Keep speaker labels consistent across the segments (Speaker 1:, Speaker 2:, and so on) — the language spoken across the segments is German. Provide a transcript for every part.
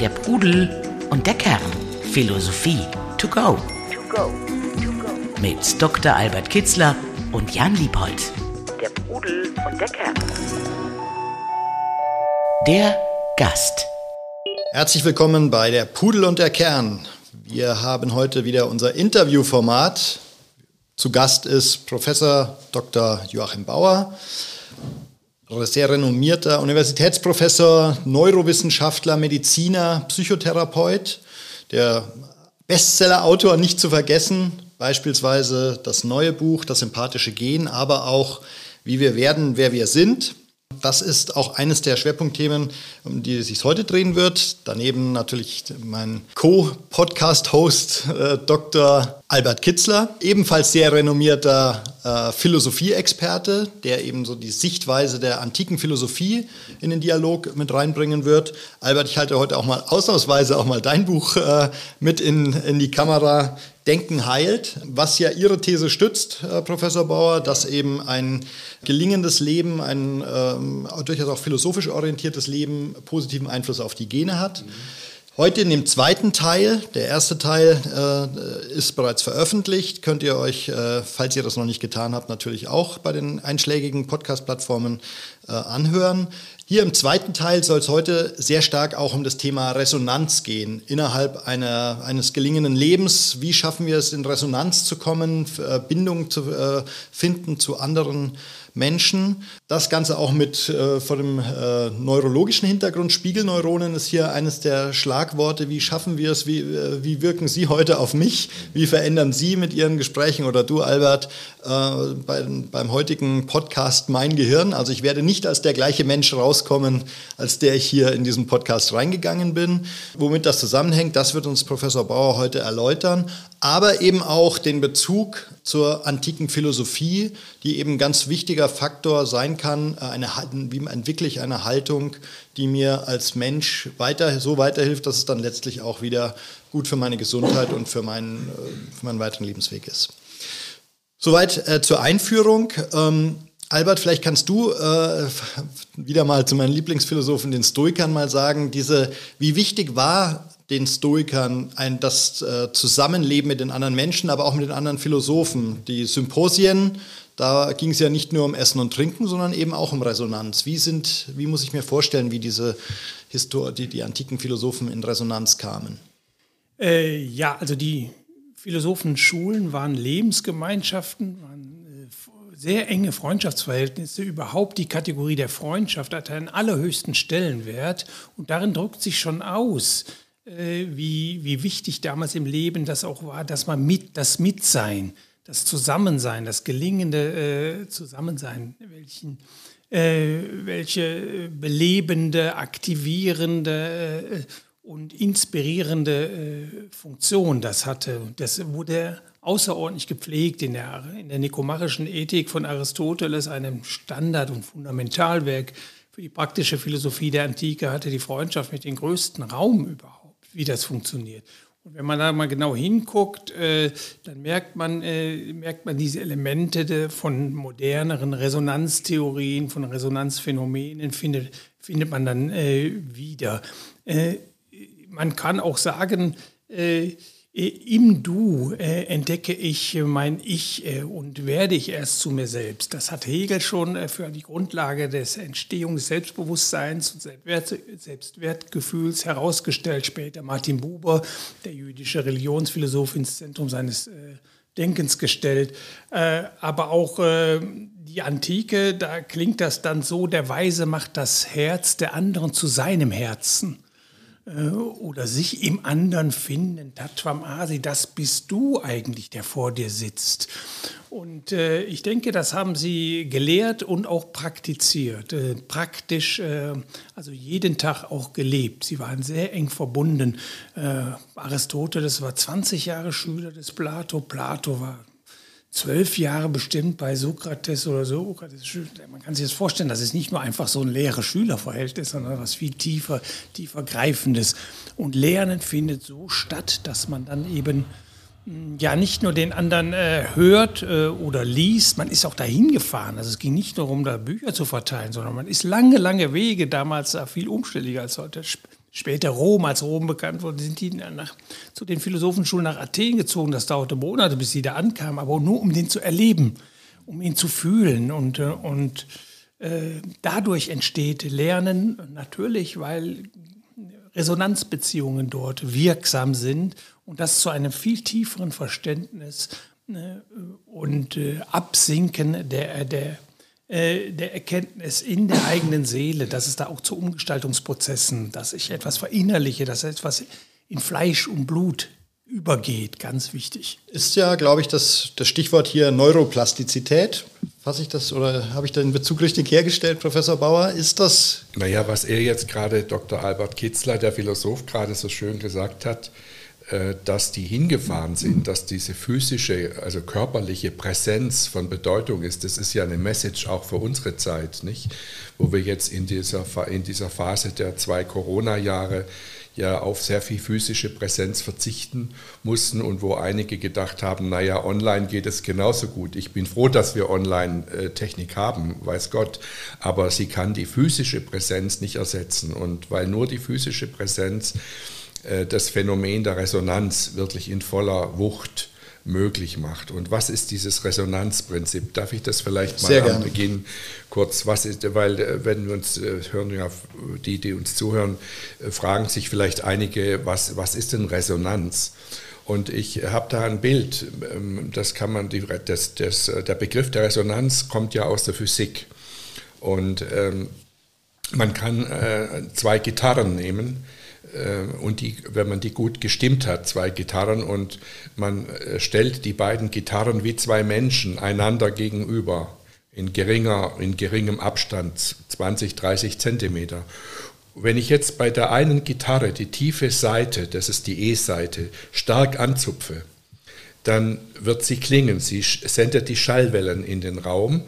Speaker 1: Der Pudel und der Kern. Philosophie to go. Mit Dr. Albert Kitzler und Jan Liebold. Der Pudel und der Kern. Der Gast.
Speaker 2: Herzlich willkommen bei der Pudel und der Kern. Wir haben heute wieder unser Interviewformat. Zu Gast ist Professor Dr. Joachim Bauer, sehr renommierter Universitätsprofessor, Neurowissenschaftler, Mediziner, Psychotherapeut, der Bestsellerautor nicht zu vergessen, beispielsweise das neue Buch Das sympathische Gen, aber auch Wie wir werden, wer wir sind. Das ist auch eines der Schwerpunktthemen, um die es sich heute drehen wird. Daneben natürlich mein Co-Podcast-Host äh, Dr. Albert Kitzler, ebenfalls sehr renommierter äh, Philosophie-Experte, der eben so die Sichtweise der antiken Philosophie in den Dialog mit reinbringen wird. Albert, ich halte heute auch mal ausnahmsweise auch mal dein Buch äh, mit in, in die Kamera. Denken heilt, was ja Ihre These stützt, Herr Professor Bauer, dass eben ein gelingendes Leben, ein ähm, durchaus auch philosophisch orientiertes Leben positiven Einfluss auf die Gene hat. Mhm. Heute in dem zweiten Teil, der erste Teil äh, ist bereits veröffentlicht, könnt ihr euch, äh, falls ihr das noch nicht getan habt, natürlich auch bei den einschlägigen Podcast-Plattformen äh, anhören. Hier im zweiten Teil soll es heute sehr stark auch um das Thema Resonanz gehen. Innerhalb einer, eines gelingenden Lebens, wie schaffen wir es, in Resonanz zu kommen, äh, Bindung zu äh, finden zu anderen Menschen. Das Ganze auch mit äh, vor dem äh, neurologischen Hintergrund. Spiegelneuronen ist hier eines der Schlagworte. Wie schaffen wir es? Wie, äh, wie wirken Sie heute auf mich? Wie verändern Sie mit Ihren Gesprächen oder du, Albert, äh, bei, beim heutigen Podcast mein Gehirn? Also ich werde nicht als der gleiche Mensch rauskommen, als der ich hier in diesen Podcast reingegangen bin. Womit das zusammenhängt, das wird uns Professor Bauer heute erläutern. Aber eben auch den Bezug zur antiken Philosophie, die eben ganz wichtiger Faktor sein kann, äh, eine, wie entwickle ich eine Haltung, die mir als Mensch weiter, so weiterhilft, dass es dann letztlich auch wieder gut für meine Gesundheit und für meinen, äh, für meinen weiteren Lebensweg ist. Soweit äh, zur Einführung. Ähm, Albert, vielleicht kannst du äh, wieder mal zu meinen Lieblingsphilosophen, den Stoikern, mal sagen, diese, wie wichtig war den Stoikern ein, das äh, Zusammenleben mit den anderen Menschen, aber auch mit den anderen Philosophen. Die Symposien, da ging es ja nicht nur um Essen und Trinken, sondern eben auch um Resonanz. Wie, sind, wie muss ich mir vorstellen, wie diese Histor die, die antiken Philosophen in Resonanz kamen?
Speaker 3: Äh, ja, also die Philosophenschulen waren Lebensgemeinschaften, waren äh, sehr enge Freundschaftsverhältnisse. Überhaupt die Kategorie der Freundschaft hat einen allerhöchsten Stellenwert und darin drückt sich schon aus, wie, wie wichtig damals im Leben das auch war, dass man mit, das Mitsein, das Zusammensein, das gelingende äh, Zusammensein, welchen, äh, welche belebende, aktivierende äh, und inspirierende äh, Funktion das hatte. Das wurde außerordentlich gepflegt in der, in der nikomachischen Ethik von Aristoteles, einem Standard- und Fundamentalwerk für die praktische Philosophie der Antike, hatte die Freundschaft mit dem größten Raum überhaupt wie das funktioniert. Und wenn man da mal genau hinguckt, äh, dann merkt man, äh, merkt man diese Elemente de, von moderneren Resonanztheorien, von Resonanzphänomenen, findet, findet man dann äh, wieder. Äh, man kann auch sagen, äh, im Du äh, entdecke ich mein Ich äh, und werde ich erst zu mir selbst. Das hat Hegel schon äh, für die Grundlage des Entstehung des Selbstbewusstseins und Selbstwert, Selbstwertgefühls herausgestellt. Später Martin Buber, der jüdische Religionsphilosoph, ins Zentrum seines äh, Denkens gestellt. Äh, aber auch äh, die Antike, da klingt das dann so, der Weise macht das Herz der anderen zu seinem Herzen. Äh, oder sich im anderen finden, Tatvam Asi, das bist du eigentlich, der vor dir sitzt. Und äh, ich denke, das haben sie gelehrt und auch praktiziert, äh, praktisch, äh, also jeden Tag auch gelebt. Sie waren sehr eng verbunden. Äh, Aristoteles war 20 Jahre Schüler des Plato, Plato war zwölf Jahre bestimmt bei Sokrates oder so. Man kann sich das vorstellen, das ist nicht nur einfach so ein leeres Schülerverhältnis, sondern was viel tiefer, tiefer greifendes. Und Lernen findet so statt, dass man dann eben hm, ja nicht nur den anderen äh, hört äh, oder liest, man ist auch dahin gefahren. Also es ging nicht nur darum, da Bücher zu verteilen, sondern man ist lange, lange Wege, damals viel umstelliger als heute, später Rom als Rom bekannt wurde, sind die nach, zu den Philosophenschulen nach Athen gezogen. Das dauerte Monate, bis sie da ankamen, aber nur um den zu erleben, um ihn zu fühlen. Und, äh, und äh, dadurch entsteht Lernen natürlich, weil Resonanzbeziehungen dort wirksam sind und das zu einem viel tieferen Verständnis äh, und äh, Absinken der, der der Erkenntnis in der eigenen Seele, dass es da auch zu Umgestaltungsprozessen, dass ich etwas verinnerliche, dass etwas in Fleisch und Blut übergeht, ganz wichtig.
Speaker 2: Ist ja, glaube ich, das, das Stichwort hier Neuroplastizität. Fasse ich das oder habe ich den Bezug richtig hergestellt, Professor Bauer? Ist das?
Speaker 4: Naja, was er jetzt gerade, Dr. Albert Kitzler, der Philosoph, gerade so schön gesagt hat, äh, dass die hingefahren sind, dass diese physische, also körperliche Präsenz von Bedeutung ist, das ist ja eine Message auch für unsere Zeit, nicht? Wo wir jetzt in dieser, in dieser Phase der zwei Corona-Jahre ja auf sehr viel physische Präsenz verzichten mussten und wo einige gedacht haben, naja, online geht es genauso gut. Ich bin froh, dass wir Online-Technik haben, weiß Gott, aber sie kann die physische Präsenz nicht ersetzen und weil nur die physische Präsenz äh, das Phänomen der Resonanz wirklich in voller Wucht möglich macht. Und was ist dieses Resonanzprinzip? Darf ich das vielleicht mal
Speaker 2: Sehr
Speaker 4: am
Speaker 2: gerne.
Speaker 4: Beginn kurz, was ist, weil äh, wenn wir uns äh, hören, ja, die, die uns zuhören, fragen sich vielleicht einige, was, was ist denn Resonanz? Und ich habe da ein Bild, ähm, das kann man, das, das, der Begriff der Resonanz kommt ja aus der Physik. Und ähm, man kann äh, zwei Gitarren nehmen, äh, und die, wenn man die gut gestimmt hat, zwei Gitarren und man äh, stellt die beiden Gitarren wie zwei Menschen einander gegenüber in, geringer, in geringem Abstand, 20, 30 Zentimeter. Wenn ich jetzt bei der einen Gitarre die tiefe Seite, das ist die E-Seite, stark anzupfe, dann wird sie klingen, sie sendet die Schallwellen in den Raum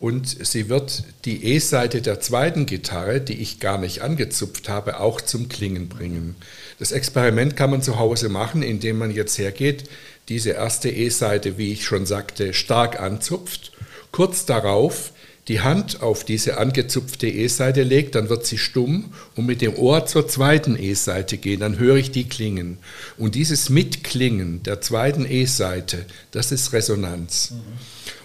Speaker 4: und sie wird die E-Seite der zweiten Gitarre, die ich gar nicht angezupft habe, auch zum Klingen bringen. Das Experiment kann man zu Hause machen, indem man jetzt hergeht, diese erste E-Seite, wie ich schon sagte, stark anzupft, kurz darauf die Hand auf diese angezupfte E-Seite legt, dann wird sie stumm und mit dem Ohr zur zweiten E-Seite gehen, dann höre ich die klingen. Und dieses Mitklingen der zweiten E-Seite, das ist Resonanz. Mhm.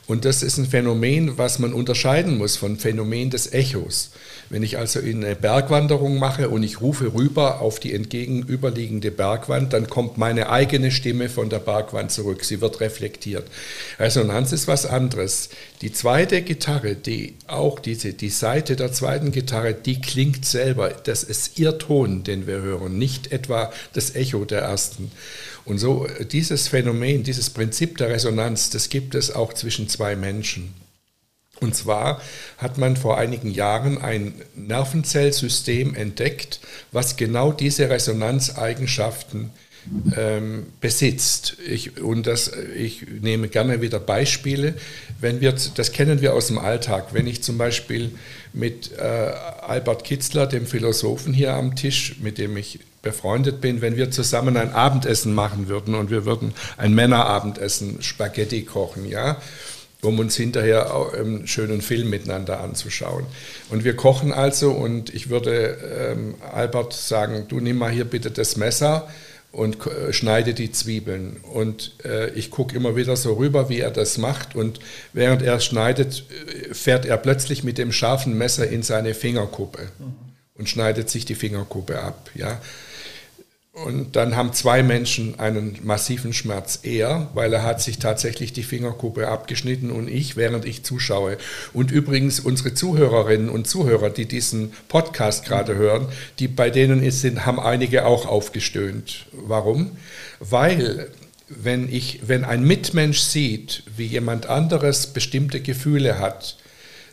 Speaker 4: Und das ist ein Phänomen, was man unterscheiden muss vom Phänomen des Echos. Wenn ich also eine Bergwanderung mache und ich rufe rüber auf die entgegenüberliegende Bergwand, dann kommt meine eigene Stimme von der Bergwand zurück. Sie wird reflektiert. Resonanz ist was anderes. Die zweite Gitarre, die auch diese, die Seite der zweiten Gitarre, die klingt selber. Das ist ihr Ton, den wir hören, nicht etwa das Echo der ersten. Und so äh, dieses Phänomen, dieses Prinzip der Resonanz, das gibt es auch zwischen zwei Menschen. Und zwar hat man vor einigen Jahren ein Nervenzellsystem entdeckt, was genau diese Resonanzeigenschaften ähm, besitzt. Ich, und das, ich nehme gerne wieder Beispiele. Wenn wir, das kennen wir aus dem Alltag. Wenn ich zum Beispiel mit äh, Albert Kitzler, dem Philosophen hier am Tisch, mit dem ich befreundet bin, wenn wir zusammen ein Abendessen machen würden und wir würden ein Männerabendessen, Spaghetti kochen, ja, um uns hinterher einen schönen Film miteinander anzuschauen. Und wir kochen also und ich würde ähm, Albert sagen, du nimm mal hier bitte das Messer und äh, schneide die Zwiebeln. Und äh, ich gucke immer wieder so rüber, wie er das macht. Und während er schneidet, äh, fährt er plötzlich mit dem scharfen Messer in seine Fingerkuppe mhm. und schneidet sich die Fingerkuppe ab. Ja? Und dann haben zwei Menschen einen massiven Schmerz. Er, weil er hat sich tatsächlich die Fingerkuppe abgeschnitten und ich, während ich zuschaue. Und übrigens unsere Zuhörerinnen und Zuhörer, die diesen Podcast gerade hören, die bei denen es sind, haben einige auch aufgestöhnt. Warum? Weil wenn ich, wenn ein Mitmensch sieht, wie jemand anderes bestimmte Gefühle hat,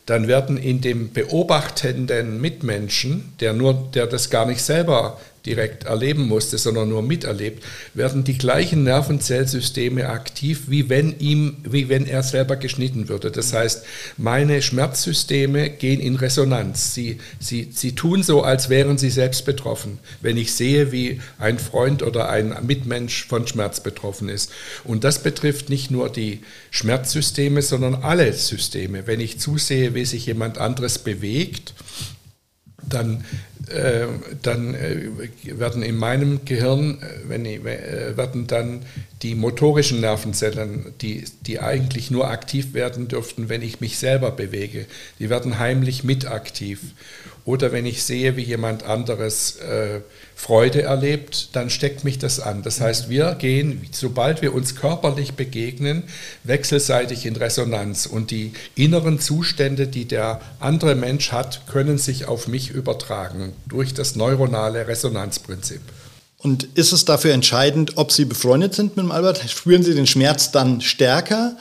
Speaker 4: dann werden in dem beobachtenden Mitmenschen, der nur, der das gar nicht selber direkt erleben musste, sondern nur miterlebt, werden die gleichen Nervenzellsysteme aktiv, wie wenn, ihm, wie wenn er selber geschnitten würde. Das heißt, meine Schmerzsysteme gehen in Resonanz. Sie, sie, sie tun so, als wären sie selbst betroffen, wenn ich sehe, wie ein Freund oder ein Mitmensch von Schmerz betroffen ist. Und das betrifft nicht nur die Schmerzsysteme, sondern alle Systeme. Wenn ich zusehe, wie sich jemand anderes bewegt, dann, äh, dann äh, werden in meinem Gehirn äh, wenn ich, äh, werden dann die motorischen Nervenzellen, die, die eigentlich nur aktiv werden dürften, wenn ich mich selber bewege, die werden heimlich mit aktiv. Oder wenn ich sehe, wie jemand anderes äh, Freude erlebt, dann steckt mich das an. Das heißt, wir gehen, sobald wir uns körperlich begegnen, wechselseitig in Resonanz. Und die inneren Zustände, die der andere Mensch hat, können sich auf mich übertragen durch das neuronale Resonanzprinzip.
Speaker 2: Und ist es dafür entscheidend, ob Sie befreundet sind mit dem Albert? Spüren Sie den Schmerz dann stärker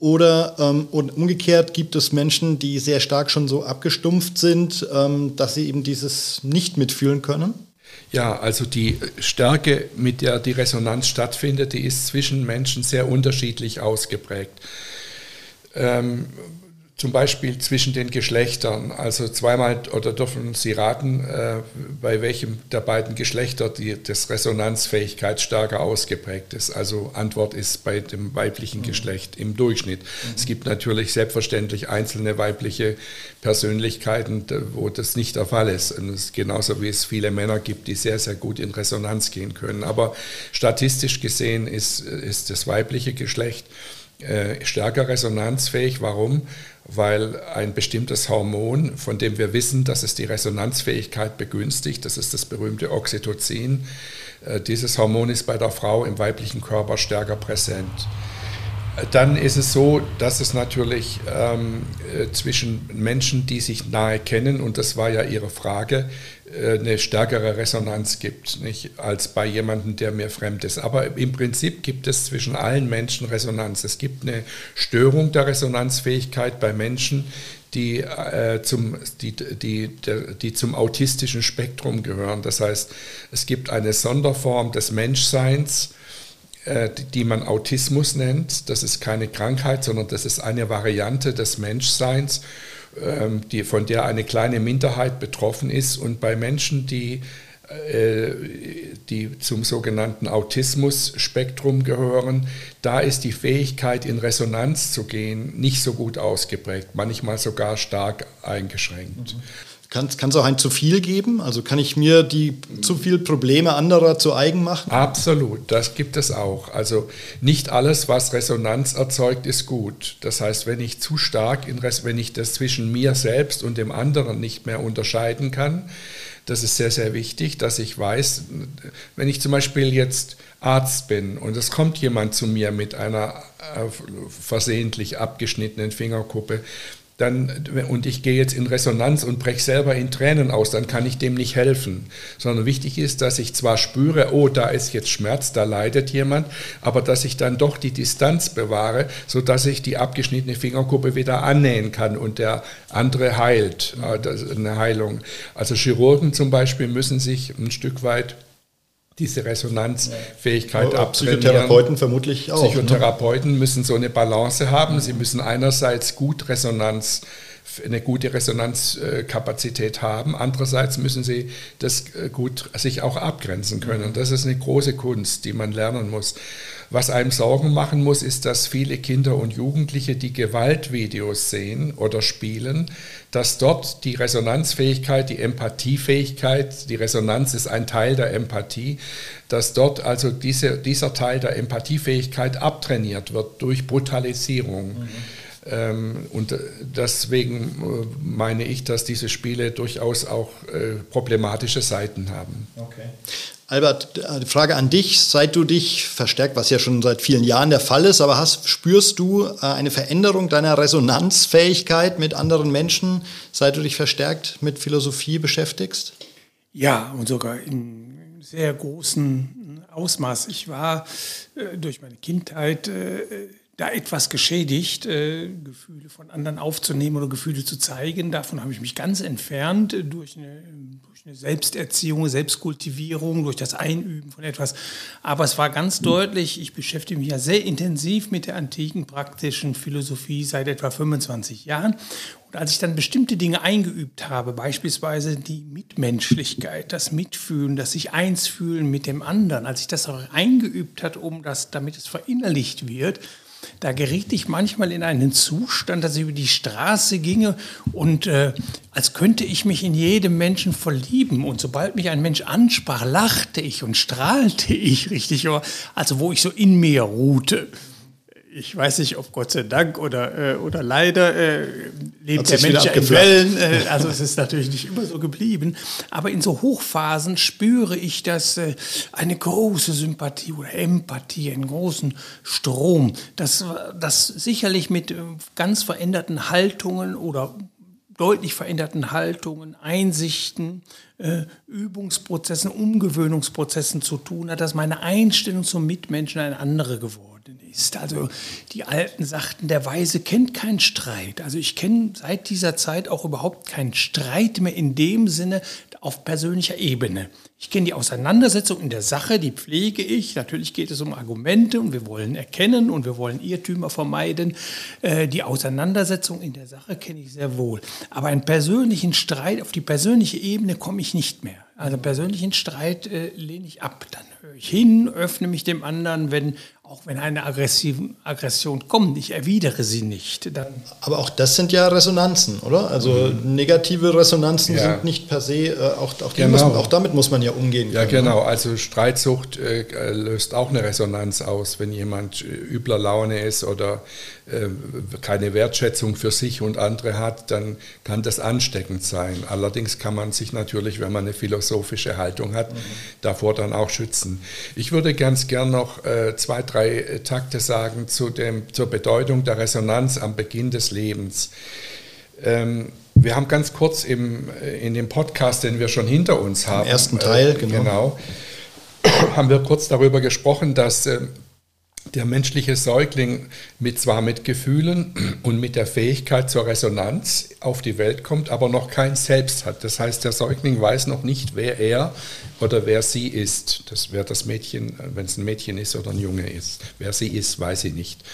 Speaker 2: oder ähm, und umgekehrt gibt es Menschen, die sehr stark schon so abgestumpft sind, ähm, dass sie eben dieses nicht mitfühlen können?
Speaker 4: Ja, also die Stärke, mit der die Resonanz stattfindet, die ist zwischen Menschen sehr unterschiedlich ausgeprägt. Ähm, zum Beispiel zwischen den Geschlechtern. Also zweimal oder dürfen Sie raten, äh, bei welchem der beiden Geschlechter die das Resonanzfähigkeit stärker ausgeprägt ist. Also Antwort ist bei dem weiblichen Geschlecht im Durchschnitt. Mhm. Es gibt natürlich selbstverständlich einzelne weibliche Persönlichkeiten, wo das nicht der Fall ist. Und es ist genauso wie es viele Männer gibt, die sehr, sehr gut in Resonanz gehen können. Aber statistisch gesehen ist, ist das weibliche Geschlecht äh, stärker resonanzfähig. Warum? Weil ein bestimmtes Hormon, von dem wir wissen, dass es die Resonanzfähigkeit begünstigt, das ist das berühmte Oxytocin, äh, dieses Hormon ist bei der Frau im weiblichen Körper stärker präsent. Dann ist es so, dass es natürlich ähm, äh, zwischen Menschen, die sich nahe kennen, und das war ja Ihre Frage, äh, eine stärkere Resonanz gibt, nicht, als bei jemandem, der mir fremd ist. Aber im Prinzip gibt es zwischen allen Menschen Resonanz. Es gibt eine Störung der Resonanzfähigkeit bei Menschen, die, äh, zum, die, die, die, zum autistischen Spektrum gehören. Das heißt, es gibt eine Sonderform des Menschseins, die man Autismus nennt. Das ist keine Krankheit, sondern das ist eine Variante des Menschseins, ähm, die, von der eine kleine Minderheit betroffen ist. Und bei Menschen, die, äh, die zum sogenannten Autismus-Spektrum gehören, da ist die Fähigkeit, in Resonanz zu gehen, nicht so gut ausgeprägt, manchmal sogar stark eingeschränkt. Mhm.
Speaker 2: Kann es auch ein zu viel geben? Also kann ich mir die zu viel Probleme anderer zu eigen machen?
Speaker 4: Absolut, das gibt es auch. Also nicht alles, was Resonanz erzeugt, ist gut. Das heißt, wenn ich zu stark, in Res wenn ich das zwischen mir selbst und dem anderen nicht mehr unterscheiden kann, das ist sehr, sehr wichtig, dass ich weiß, wenn ich zum Beispiel jetzt Arzt bin und es kommt jemand zu mir mit einer äh, versehentlich abgeschnittenen Fingerkuppe, dann, und ich gehe jetzt in Resonanz und breche selber in Tränen aus, dann kann ich dem nicht helfen. Sondern wichtig ist, dass ich zwar spüre, oh, da ist jetzt Schmerz, da leidet jemand, aber dass ich dann doch die Distanz bewahre, sodass ich die abgeschnittene Fingerkuppe wieder annähen kann und der andere heilt, äh, eine Heilung. Also Chirurgen zum Beispiel müssen sich ein Stück weit diese Resonanzfähigkeit ja. abtrainieren.
Speaker 2: Psychotherapeuten vermutlich auch.
Speaker 4: Ne? Psychotherapeuten ne? müssen so eine Balance haben. Sie müssen einerseits gut Resonanz eine gute Resonanzkapazität haben. Andererseits müssen sie das äh, gut sich auch abgrenzen können. Das ist eine große Kunst, die man lernen muss. Was einem Sorgen machen muss, ist, dass viele Kinder und Jugendliche, die Gewaltvideos sehen oder spielen, dass dort die Resonanzfähigkeit, die Empathiefähigkeit, die Resonanz ist ein Teil der Empathie, dass dort also diese, dieser Teil der Empathiefähigkeit abtrainiert wird durch Brutalisierung. Mhm. Ähm, und deswegen äh, meine ich, dass diese Spiele durchaus auch äh, problematische Seiten haben.
Speaker 2: Okay. Albert, die Frage an dich, seit du dich verstärkt, was ja schon seit vielen Jahren der Fall ist, aber hast, spürst du äh, eine Veränderung deiner Resonanzfähigkeit mit anderen Menschen, seit du dich verstärkt mit Philosophie beschäftigst?
Speaker 3: Ja, und sogar in sehr großem Ausmaß. Ich war äh, durch meine Kindheit äh, da etwas geschädigt, äh, Gefühle von anderen aufzunehmen oder Gefühle zu zeigen. Davon habe ich mich ganz entfernt äh, durch, eine, durch eine Selbsterziehung, Selbstkultivierung, durch das Einüben von etwas. Aber es war ganz deutlich, ich beschäftige mich ja sehr intensiv mit der antiken praktischen Philosophie seit etwa 25 Jahren. Und als ich dann bestimmte Dinge eingeübt habe, beispielsweise die Mitmenschlichkeit, das Mitfühlen, das sich eins fühlen mit dem anderen, als ich das auch eingeübt hat, um das, damit es verinnerlicht wird, Da geriet ich manchmal in einen Zustand, dass ich über die Straße ginge und äh, als könnte ich mich in jedem Menschen verlieben. Und sobald mich ein Mensch ansprach, lachte ich und strahlte ich richtig, also wo ich so in mir ruhte ich weiß nicht, ob Gott sei Dank oder, äh, oder leider äh, lebt der Mensch ja in Wellen. Äh, also es ist natürlich nicht immer so geblieben. Aber in so Hochphasen spüre ich, dass äh, eine große Sympathie oder Empathie, einen großen Strom, das, das sicherlich mit äh, ganz veränderten Haltungen oder deutlich veränderten Haltungen, Einsichten, äh, Übungsprozessen, Umgewöhnungsprozessen zu tun hat, dass meine Einstellung zum Mitmenschen eine andere geworden ist. Also die Alten sagten, der Weise kennt keinen Streit. Also ich kenne seit dieser Zeit auch überhaupt keinen Streit mehr in dem Sinne auf persönlicher Ebene. Ich kenne die Auseinandersetzung in der Sache, die pflege ich. Natürlich geht es um Argumente und wir wollen erkennen und wir wollen Irrtümer vermeiden. Äh, die Auseinandersetzung in der Sache kenne ich sehr wohl. Aber einen persönlichen Streit auf die persönliche Ebene komme ich nicht mehr. Also persönlichen Streit äh, lehne ich ab. Dann höre ich hin, öffne mich dem anderen, wenn auch wenn eine Aggression kommt, ich erwidere sie nicht. Dann
Speaker 2: Aber auch das sind ja Resonanzen, oder? Also mhm. negative Resonanzen ja. sind nicht per se, äh, auch, auch, genau. man, auch, damit muss man ja umgehen.
Speaker 4: Ja, können, genau. Ne? Also Streitsucht äh, löst auch eine Resonanz aus, wenn jemand äh, übler Laune ist oder äh, keine Wertschätzung für sich und andere hat, dann kann das ansteckend sein. Allerdings kann man sich natürlich, wenn man eine philosophische Haltung hat, mhm. davor dann auch schützen. Ich würde ganz gern noch äh, zwei, drei drei Takte sagen zu dem, zur Bedeutung der Resonanz am Beginn des Lebens. Ähm, wir haben ganz kurz im, äh, in dem Podcast, den wir schon hinter uns haben,
Speaker 2: im ersten Teil, äh, genau.
Speaker 4: genau, haben wir kurz darüber gesprochen, dass äh, der menschliche Säugling mit zwar mit Gefühlen und mit der Fähigkeit zur Resonanz auf die Welt kommt, aber noch kein Selbst hat. Das heißt, der Säugling weiß noch nicht, wer er oder wer sie ist. Das wäre das Mädchen, wenn es ein Mädchen ist oder ein Junge ist. Wer sie ist, weiß sie nicht.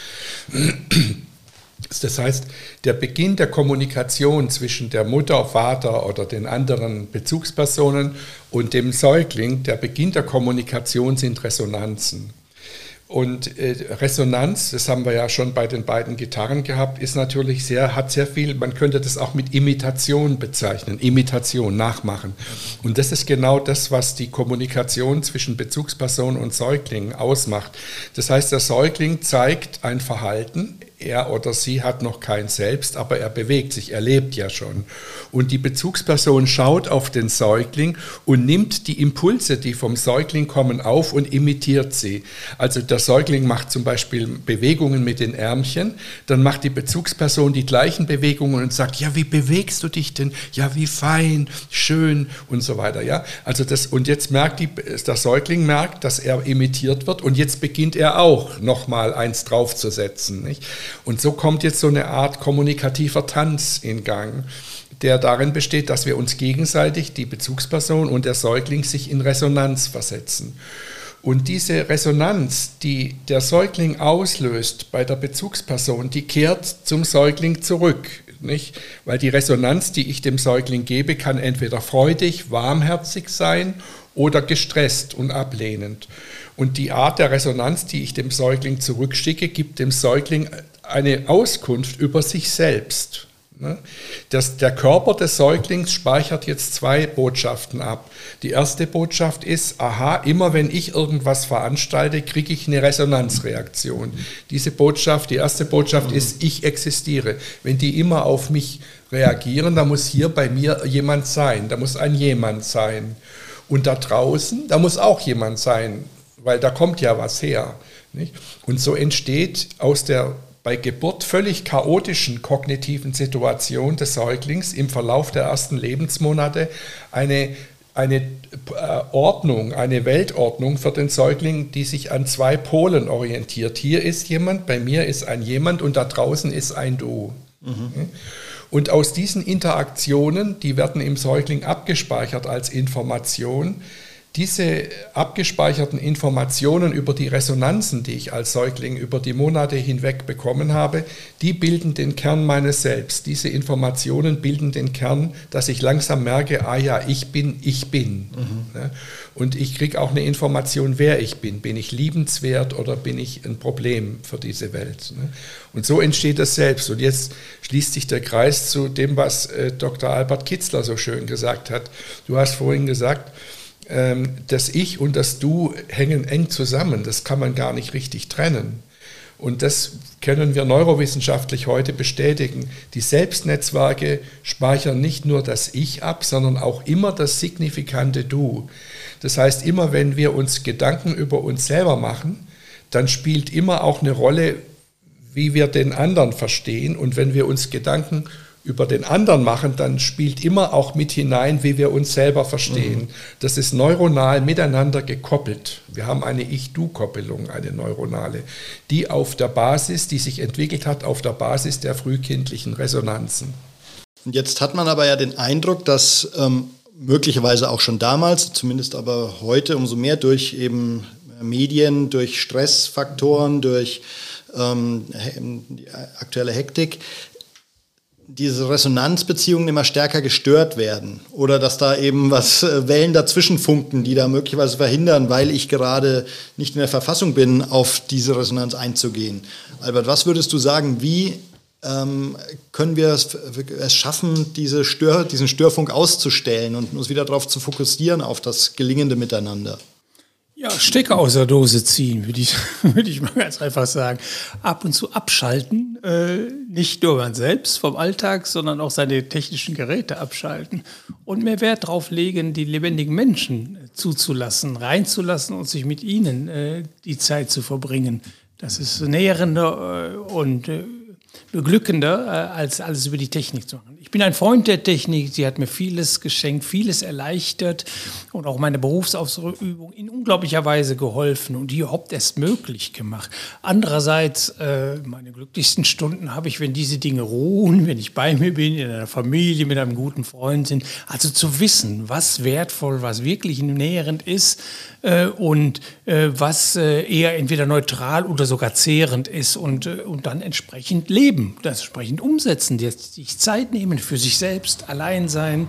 Speaker 4: Das heißt, der Beginn der Kommunikation zwischen der Mutter, Vater oder den anderen Bezugspersonen und dem Säugling, der Beginn der Kommunikation sind Resonanzen. Und äh, Resonanz, das haben wir ja schon bei den beiden Gitarren gehabt, ist natürlich sehr, hat sehr viel, man könnte das auch mit Imitation bezeichnen, Imitation, Nachmachen. Und das ist genau das, was die Kommunikation zwischen Bezugsperson und Säugling ausmacht. Das heißt, der Säugling zeigt ein Verhalten, er oder sie hat noch kein Selbst, aber er bewegt sich, er lebt ja schon. Und die Bezugsperson schaut auf den Säugling und nimmt die Impulse, die vom Säugling kommen, auf und imitiert sie. Also der Säugling macht zum Beispiel Bewegungen mit den Ärmchen, dann macht die Bezugsperson die gleichen Bewegungen und sagt, ja, wie bewegst du dich denn? Ja, wie fein, schön und so weiter. Ja, also das, und jetzt merkt die, der Säugling merkt, dass er imitiert wird und jetzt beginnt er auch nochmal eins draufzusetzen. Nicht? Und so kommt jetzt so eine Art kommunikativer Tanz in Gang, der darin besteht, dass wir uns gegenseitig, die Bezugsperson und der Säugling, sich in Resonanz versetzen. Und diese Resonanz, die der Säugling auslöst bei der Bezugsperson, die kehrt zum Säugling zurück. Nicht? Weil die Resonanz, die ich dem Säugling gebe, kann entweder freudig, warmherzig sein oder gestresst und ablehnend. Und die Art der Resonanz, die ich dem Säugling zurückschicke, gibt dem Säugling eine Auskunft über sich selbst. Ne? Das, der Körper des Säuglings speichert jetzt zwei Botschaften ab. Die erste Botschaft ist, aha, immer wenn ich irgendwas veranstalte, kriege ich eine Resonanzreaktion. Diese Botschaft, die erste Botschaft ist, ich existiere. Wenn die immer auf mich reagieren, dann muss hier bei mir jemand sein, da muss ein jemand sein. Und da draußen, da muss auch jemand sein, weil da kommt ja was her. Und so entsteht aus der bei Geburt völlig chaotischen kognitiven Situation des Säuglings im Verlauf der ersten Lebensmonate eine, eine äh, Ordnung, eine Weltordnung für den Säugling, die sich an zwei Polen orientiert. Hier ist jemand, bei mir ist ein jemand und da draußen ist ein Du. Mhm. Und aus diesen Interaktionen, die werden im Säugling abgespeichert als Information, diese abgespeicherten Informationen über die Resonanzen, die ich als Säugling über die Monate hinweg bekommen habe, die bilden den Kern meines Selbst. Diese Informationen bilden den Kern, dass ich langsam merke, ah ja, ich bin, ich bin. Mhm. Und ich kriege auch eine Information, wer ich bin. Bin ich liebenswert oder bin ich ein Problem für diese Welt? Und so entsteht das Selbst. Und jetzt schließt sich der Kreis zu dem, was äh, Dr. Albert Kitzler so schön gesagt hat. Du hast vorhin gesagt, das Ich und das Du hängen eng zusammen. Das kann man gar nicht richtig trennen. Und das können wir neurowissenschaftlich heute bestätigen. Die Selbstnetzwerke speichern nicht nur das Ich ab, sondern auch immer das signifikante Du. Das heißt, immer wenn wir uns Gedanken über uns selber machen, dann spielt immer auch eine Rolle, wie wir den anderen verstehen. Und wenn wir uns Gedanken über den anderen machen, dann spielt immer auch mit hinein, wie wir uns selber verstehen. Mhm. Das ist neuronal miteinander gekoppelt. Wir haben eine Ich-Du-Koppelung, eine neuronale, die auf der Basis, die sich entwickelt hat, auf der Basis der frühkindlichen Resonanzen.
Speaker 2: Und jetzt hat man aber ja den Eindruck, dass ähm, möglicherweise auch schon damals, zumindest aber heute umso mehr durch eben Medien, durch Stressfaktoren, durch ähm, aktuelle Hektik, diese Resonanzbeziehungen immer stärker gestört werden oder dass da eben was äh, Wellen dazwischen funken, die da möglicherweise verhindern, weil ich gerade nicht in der Verfassung bin, auf diese Resonanz einzugehen. Albert, was würdest du sagen, wie ähm, können wir es, es schaffen, diese Stör, diesen Störfunk auszustellen und uns wieder darauf zu fokussieren, auf das gelingende Miteinander?
Speaker 3: Ja, Stecker aus der Dose ziehen, würde ich, würde ich mal ganz einfach sagen. Ab und zu abschalten, äh, nicht nur man selbst vom Alltag, sondern auch seine technischen Geräte abschalten und mehr Wert darauf legen, die lebendigen Menschen zuzulassen, reinzulassen und sich mit ihnen äh, die Zeit zu verbringen. Das ist näherender äh, und äh, beglückender, äh, als alles über die Technik zu machen. Ich bin ein Freund der Technik, sie hat mir vieles geschenkt, vieles erleichtert und auch meine Berufsausübung in unglaublicher Weise geholfen und die überhaupt erst möglich gemacht. Andererseits, äh, meine glücklichsten Stunden habe ich, wenn diese Dinge ruhen, wenn ich bei mir bin, in einer Familie, mit einem guten Freund sind. Also zu wissen, was wertvoll, was wirklich nährend ist, äh, und äh, was äh, eher entweder neutral oder sogar zehrend ist und, und dann entsprechend leben, das entsprechend umsetzen, sich Zeit nehmen für sich selbst, allein sein,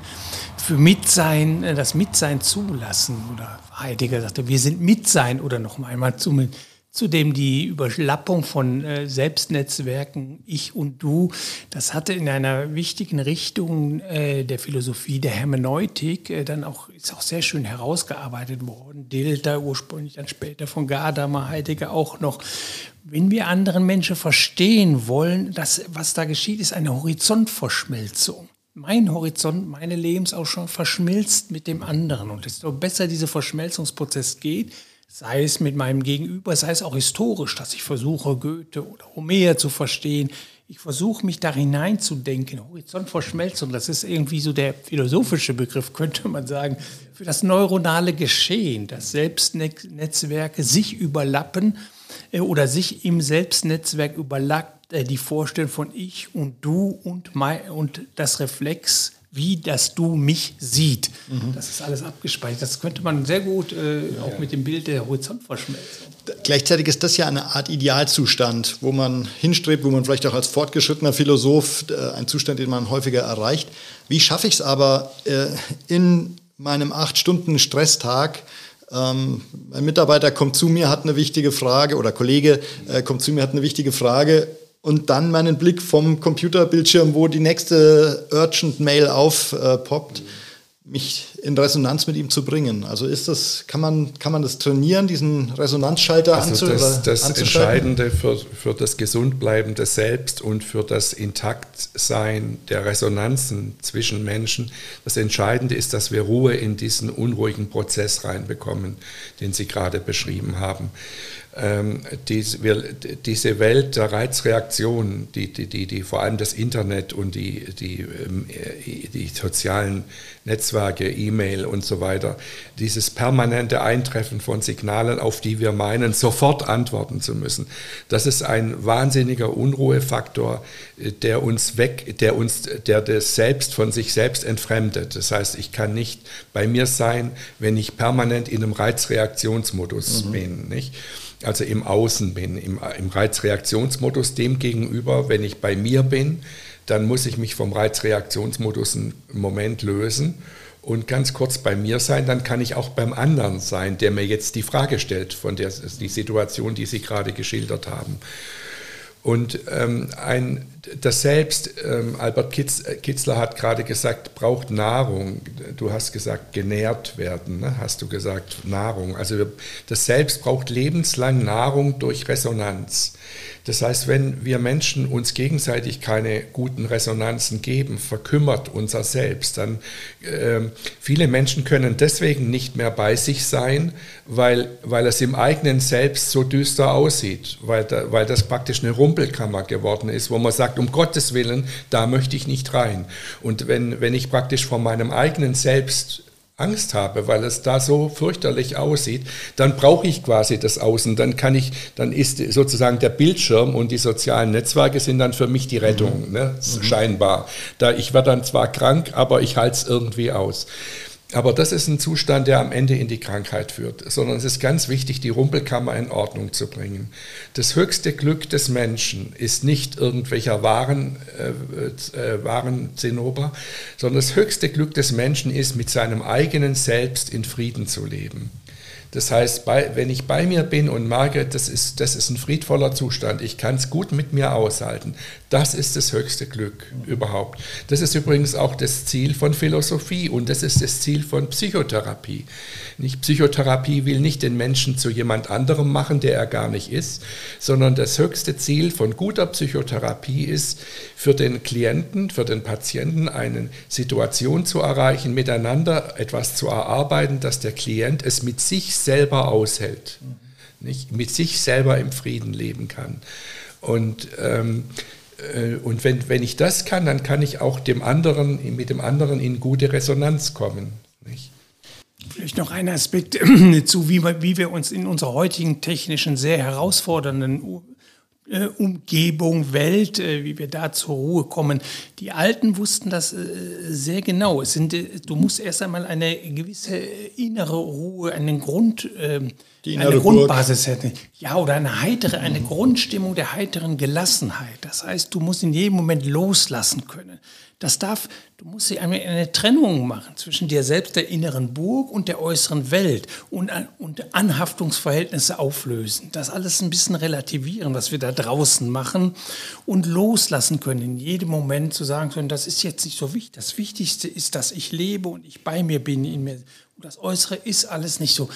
Speaker 3: für Mitsein, das Mitsein zulassen. Oder Heidegger sagte, wir sind Mitsein oder noch einmal zumindest Zudem die Überlappung von äh, Selbstnetzwerken, ich und du, das hatte in einer wichtigen Richtung äh, der Philosophie, der Hermeneutik, äh, dann auch, ist auch sehr schön herausgearbeitet worden. Dilter ursprünglich, dann später von Gadamer, Heidegger auch noch. Wenn wir anderen Menschen verstehen wollen, das, was da geschieht, ist eine Horizontverschmelzung mein Horizont, meine Lebensausschau verschmilzt mit dem anderen. Und desto besser dieser Verschmelzungsprozess geht, sei es mit meinem Gegenüber, sei es auch historisch, dass ich versuche, Goethe oder Homer zu verstehen. Ich versuche, mich da hineinzudenken. Horizontverschmelzung, das ist irgendwie so der philosophische Begriff, könnte man sagen, für das neuronale Geschehen, dass Selbstnetzwerke sich überlappen äh, oder sich im Selbstnetzwerk überlappt äh, die Vorstellung von ich und du und, mein, und das Reflex wie das Du mich sieht. Mhm. Das ist alles abgespeichert. Das könnte man sehr gut äh, ja. auch mit dem Bild der Horizontverschmelzung.
Speaker 2: Gleichzeitig ist das ja eine Art Idealzustand, wo man hinstrebt, wo man vielleicht auch als fortgeschrittener Philosoph äh, ein Zustand, den man häufiger erreicht. Wie schaffe ich es aber äh, in meinem acht Stunden Stresstag? Ähm, ein Mitarbeiter kommt zu mir, hat eine wichtige Frage oder Kollege äh, kommt zu mir, hat eine wichtige Frage und dann meinen Blick vom Computerbildschirm, wo die nächste Urgent Mail aufpoppt, mich in Resonanz mit ihm zu bringen. Also ist das, kann man, kann man das trainieren, diesen Resonanzschalter
Speaker 4: also anzu das, das Entscheidende für, für das Gesundbleiben des Selbst und für das Intaktsein der Resonanzen zwischen Menschen, das Entscheidende ist, dass wir Ruhe in diesen unruhigen Prozess reinbekommen, den Sie gerade beschrieben haben ähm, diese, wir, diese Welt der Reizreaktion, die, die, die, die, vor allem das Internet und die, die, ähm, die sozialen Netzwerke, Netzwerke, E-Mail und so weiter. Dieses permanente Eintreffen von Signalen, auf die wir meinen, sofort antworten zu müssen. Das ist ein wahnsinniger Unruhefaktor, äh, der uns weg, der uns, der das Selbst von sich selbst entfremdet. Das heißt, ich kann nicht bei mir sein, wenn ich permanent in einem Reizreaktionsmodus mhm. bin, nicht? Also im Außen bin, im, im Reizreaktionsmodus dem gegenüber, wenn ich bei mir bin, dann muss ich mich vom Reizreaktionsmodus einen Moment lösen und ganz kurz bei mir sein, dann kann ich auch beim anderen sein, der mir jetzt die Frage stellt von der die Situation, die Sie gerade geschildert haben. Und ähm, ein, das Selbst, ähm, Albert Kitz, äh, Kitzler hat gerade gesagt, braucht Nahrung. Du hast gesagt, genährt werden, ne? hast du gesagt, Nahrung. Also das Selbst braucht lebenslang Nahrung durch Resonanz. Das heißt, wenn wir Menschen uns gegenseitig keine guten Resonanzen geben, verkümmert unser Selbst. Dann äh, viele Menschen können deswegen nicht mehr bei sich sein, weil, weil es im eigenen Selbst so düster aussieht, weil, da, weil das praktisch eine Rumpelkammer geworden ist, wo man sagt, um Gottes Willen, da möchte ich nicht rein. Und wenn, wenn ich praktisch von meinem eigenen Selbst Angst habe, weil es da so fürchterlich aussieht, dann brauche ich quasi das Außen. Dann kann ich, dann ist sozusagen der Bildschirm und die sozialen Netzwerke sind dann für mich die Rettung, mhm. ne? Mhm. scheinbar. Da ich werde dann zwar krank, aber ich halte es irgendwie aus. Aber das ist ein Zustand, der am Ende in die Krankheit führt, sondern es ist ganz wichtig, die Rumpelkammer in Ordnung zu bringen. Das höchste Glück des Menschen ist nicht irgendwelcher Waren, äh, äh, Warenzinnober, sondern das höchste Glück des Menschen ist, mit seinem eigenen Selbst in Frieden zu leben. Das heißt, bei, wenn ich bei mir bin und merke, das ist, das ist ein friedvoller Zustand, ich kann es gut mit mir aushalten, das ist das höchste Glück überhaupt. Das ist übrigens auch das Ziel von Philosophie und das ist das Ziel von Psychotherapie. Nicht Psychotherapie will nicht den Menschen zu jemand anderem machen, der er gar nicht ist, sondern das höchste Ziel von guter Psychotherapie ist, für den Klienten, für den Patienten eine Situation zu erreichen, miteinander etwas zu erarbeiten, dass der Klient es mit sich selber aushält, nicht? mit sich selber im Frieden leben kann. Und ähm, äh, und wenn, wenn ich das kann, dann kann ich auch dem anderen, mit dem anderen in gute Resonanz kommen. Nicht?
Speaker 3: Vielleicht noch ein Aspekt zu, wie wir, wie wir uns in unserer heutigen technischen, sehr herausfordernden äh, Umgebung, Welt, äh, wie wir da zur Ruhe kommen. Die Alten wussten das äh, sehr genau. Es sind, äh, du musst erst einmal eine gewisse innere Ruhe, einen Grund, ähm, eine Grundbasis hätten. Ja, oder eine heitere, eine Grundstimmung der heiteren Gelassenheit. Das heißt, du musst in jedem Moment loslassen können. Das darf, du musst eine, eine Trennung machen zwischen dir selbst, der inneren Burg und der äußeren Welt und, und Anhaftungsverhältnisse auflösen. Das alles ein bisschen relativieren, was wir da draußen machen und loslassen können, in jedem Moment zu sagen können, das ist jetzt nicht so wichtig. Das Wichtigste ist, dass ich lebe und ich bei mir bin, in mir das Äußere ist alles nicht so.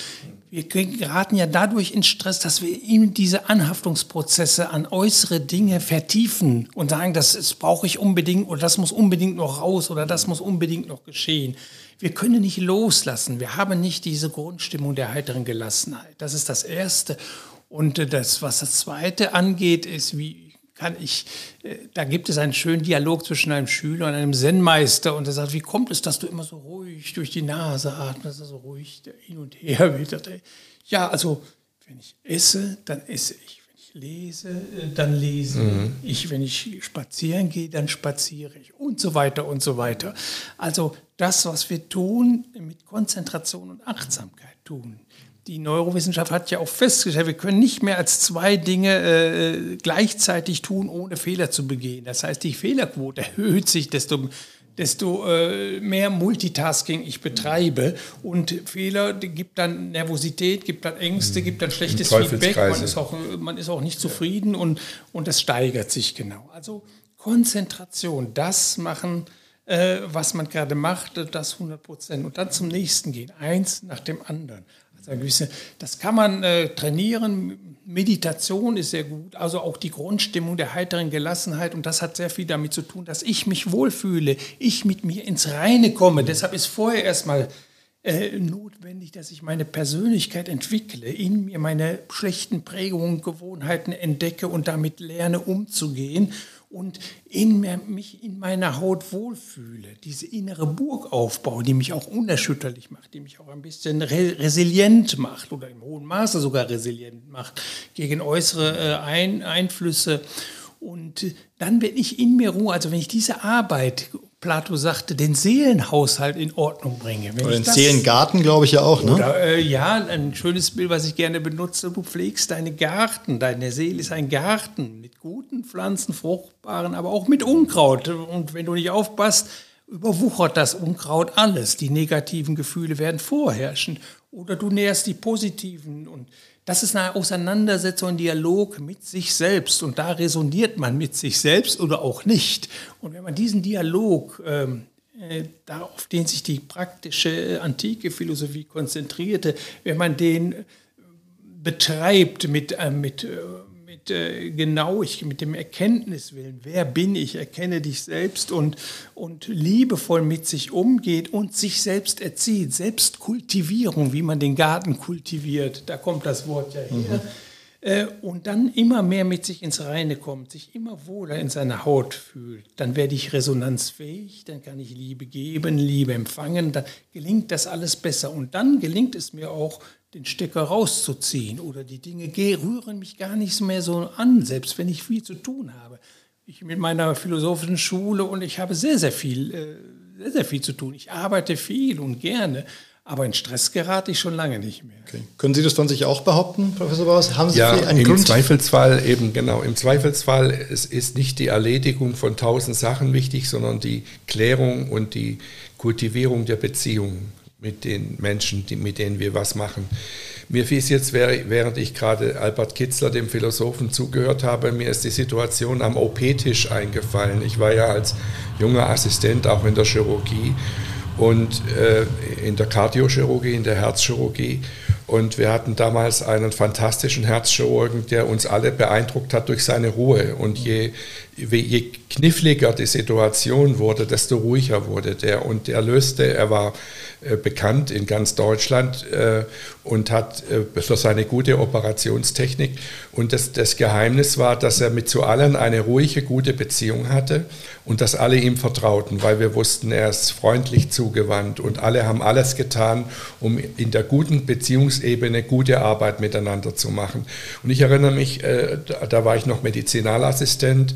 Speaker 3: Wir geraten ja dadurch in Stress, dass wir ihm diese Anhaftungsprozesse an äußere Dinge vertiefen und sagen, das, das brauche ich unbedingt oder das muss unbedingt noch raus oder das muss unbedingt noch geschehen. Wir können nicht loslassen. Wir haben nicht diese Grundstimmung der heiteren Gelassenheit. Das ist das Erste. Und das, was das Zweite angeht, ist, wie kann ich, äh, da gibt es einen schönen Dialog zwischen einem Schüler und einem Zen-Meister und er sagt, wie kommt es, dass du immer so ruhig durch die Nase atmest, so ruhig hin und her wittert. Ja, also wenn ich esse, dann esse ich. Wenn ich lese, äh, dann lese mhm. ich. Wenn ich spazieren gehe, dann spaziere ich und so weiter und so weiter. Also das, was wir tun, mit Konzentration und Achtsamkeit tun die Neurowissenschaft hat ja auch festgestellt, wir können nicht mehr als zwei Dinge äh, gleichzeitig tun, ohne Fehler zu begehen. Das heißt, die Fehlerquote erhöht sich, desto, desto äh, mehr Multitasking ich betreibe. Und Fehler gibt dann Nervosität, gibt dann Ängste, mhm. gibt dann schlechtes Feedback. Man ist, auch, man ist auch nicht zufrieden und, und das steigert sich genau. Also Konzentration, das machen, äh, was man gerade macht, das 100 Prozent. Und dann zum nächsten gehen, eins nach dem anderen. Das kann man äh, trainieren. Meditation ist sehr gut. Also auch die Grundstimmung der heiteren Gelassenheit. Und das hat sehr viel damit zu tun, dass ich mich wohlfühle, ich mit mir ins Reine komme. Deshalb ist vorher erstmal äh, notwendig, dass ich meine Persönlichkeit entwickle, in mir meine schlechten Prägungen, Gewohnheiten entdecke und damit lerne umzugehen und in mir, mich in meiner Haut wohlfühle, diese innere Burg aufbaue, die mich auch unerschütterlich macht, die mich auch ein bisschen re resilient macht oder im hohen Maße sogar resilient macht gegen äußere äh, ein Einflüsse. Und dann bin ich in mir Ruhe. Also wenn ich diese Arbeit Plato sagte, den Seelenhaushalt in Ordnung bringe.
Speaker 2: Wenn oder den Seelengarten, glaube ich ja auch. Ne?
Speaker 3: Oder, äh, ja, ein schönes Bild, was ich gerne benutze. Du pflegst deine Garten. Deine Seele ist ein Garten mit guten Pflanzen, fruchtbaren, aber auch mit Unkraut. Und wenn du nicht aufpasst, überwuchert das Unkraut alles. Die negativen Gefühle werden vorherrschen. Oder du näherst die positiven und das ist eine Auseinandersetzung, ein Dialog mit sich selbst und da resoniert man mit sich selbst oder auch nicht. Und wenn man diesen Dialog, ähm, äh, auf den sich die praktische äh, antike Philosophie konzentrierte, wenn man den betreibt mit, äh, mit äh, mit äh, Genauigkeit, mit dem Erkenntniswillen, wer bin ich, erkenne dich selbst und, und liebevoll mit sich umgeht und sich selbst erzieht. Selbstkultivierung, wie man den Garten kultiviert, da kommt das Wort ja her. Mhm. Äh, und dann immer mehr mit sich ins Reine kommt, sich immer wohler in seiner Haut fühlt, dann werde ich resonanzfähig, dann kann ich Liebe geben, Liebe empfangen, dann gelingt das alles besser. Und dann gelingt es mir auch, den Stecker rauszuziehen oder die Dinge rühren mich gar nicht mehr so an, selbst wenn ich viel zu tun habe. Ich mit meiner philosophischen Schule und ich habe sehr, sehr viel, äh, sehr, sehr viel zu tun. Ich arbeite viel und gerne. Aber in Stress gerate ich schon lange nicht mehr.
Speaker 2: Okay. Können Sie das von sich auch behaupten, Professor Baus?
Speaker 4: Haben Sie ja, einen im Grund? Zweifelsfall eben genau. Im Zweifelsfall es ist nicht die Erledigung von tausend Sachen wichtig, sondern die Klärung und die Kultivierung der Beziehungen mit den Menschen, die, mit denen wir was machen. Mir fiel es jetzt, während ich gerade Albert Kitzler, dem Philosophen, zugehört habe, mir ist die Situation am OP-Tisch eingefallen. Ich war ja als junger Assistent auch in der Chirurgie und äh, in der Kardiochirurgie, in der Herzchirurgie. Und wir hatten damals einen fantastischen Herzchirurgen, der uns alle beeindruckt hat durch seine Ruhe. Und je, je kniffliger die Situation wurde, desto ruhiger wurde der. Und er löste, er war äh, bekannt in ganz Deutschland äh, und hat äh, für seine gute Operationstechnik. Und das, das Geheimnis war, dass er mit zu allen eine ruhige, gute Beziehung hatte und dass alle ihm vertrauten, weil wir wussten, er ist freundlich zugewandt und alle haben alles getan, um in der guten Beziehungsebene gute Arbeit miteinander zu machen. Und ich erinnere mich, da war ich noch Medizinalassistent,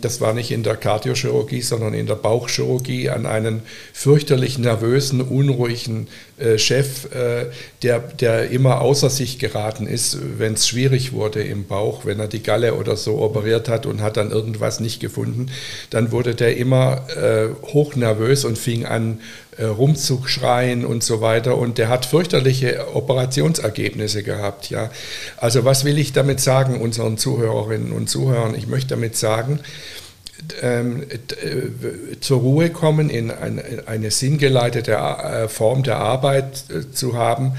Speaker 4: das war nicht in der Kardiochirurgie, sondern in der Bauchchirurgie an einen fürchterlich nervösen, unruhigen äh, Chef, äh, der, der immer außer sich geraten ist, wenn es schwierig wurde im Bauch, wenn er die Galle oder so operiert hat und hat dann irgendwas nicht gefunden, dann wurde der immer äh, hochnervös und fing an rumzuschreien und so weiter. Und der hat fürchterliche Operationsergebnisse gehabt. Ja. Also was will ich damit sagen, unseren Zuhörerinnen und Zuhörern? Ich möchte damit sagen, ähm, äh, zur Ruhe kommen, in eine, eine sinngeleitete äh, Form der Arbeit äh, zu haben,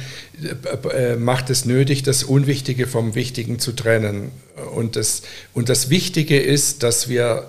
Speaker 4: macht es nötig, das Unwichtige vom Wichtigen zu trennen. Und das, und das Wichtige ist, dass wir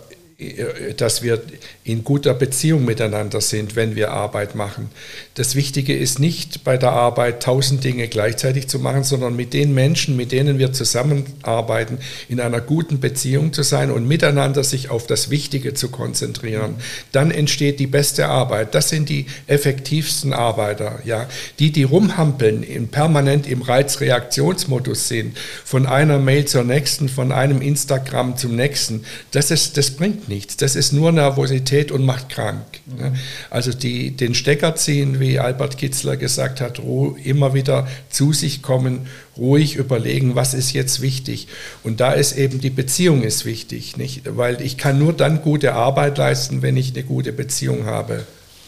Speaker 4: dass wir in guter Beziehung miteinander sind, wenn wir Arbeit machen. Das Wichtige ist nicht bei der Arbeit tausend Dinge gleichzeitig zu machen, sondern mit den Menschen, mit denen wir zusammenarbeiten, in einer guten Beziehung zu sein und miteinander sich auf das Wichtige zu konzentrieren. Dann entsteht die beste Arbeit. Das sind die effektivsten Arbeiter, ja, die, die rumhampeln, in, permanent im Reizreaktionsmodus sind, von einer Mail zur nächsten, von einem Instagram zum nächsten. Das ist, das bringt nichts. Das ist nur Nervosität und macht krank. Mhm. Also die, den Stecker ziehen, wie Albert Kitzler gesagt hat, immer wieder zu sich kommen, ruhig überlegen, was ist jetzt wichtig. Und da ist eben die Beziehung ist wichtig, nicht? Weil ich kann nur dann gute Arbeit leisten, wenn ich eine gute Beziehung habe.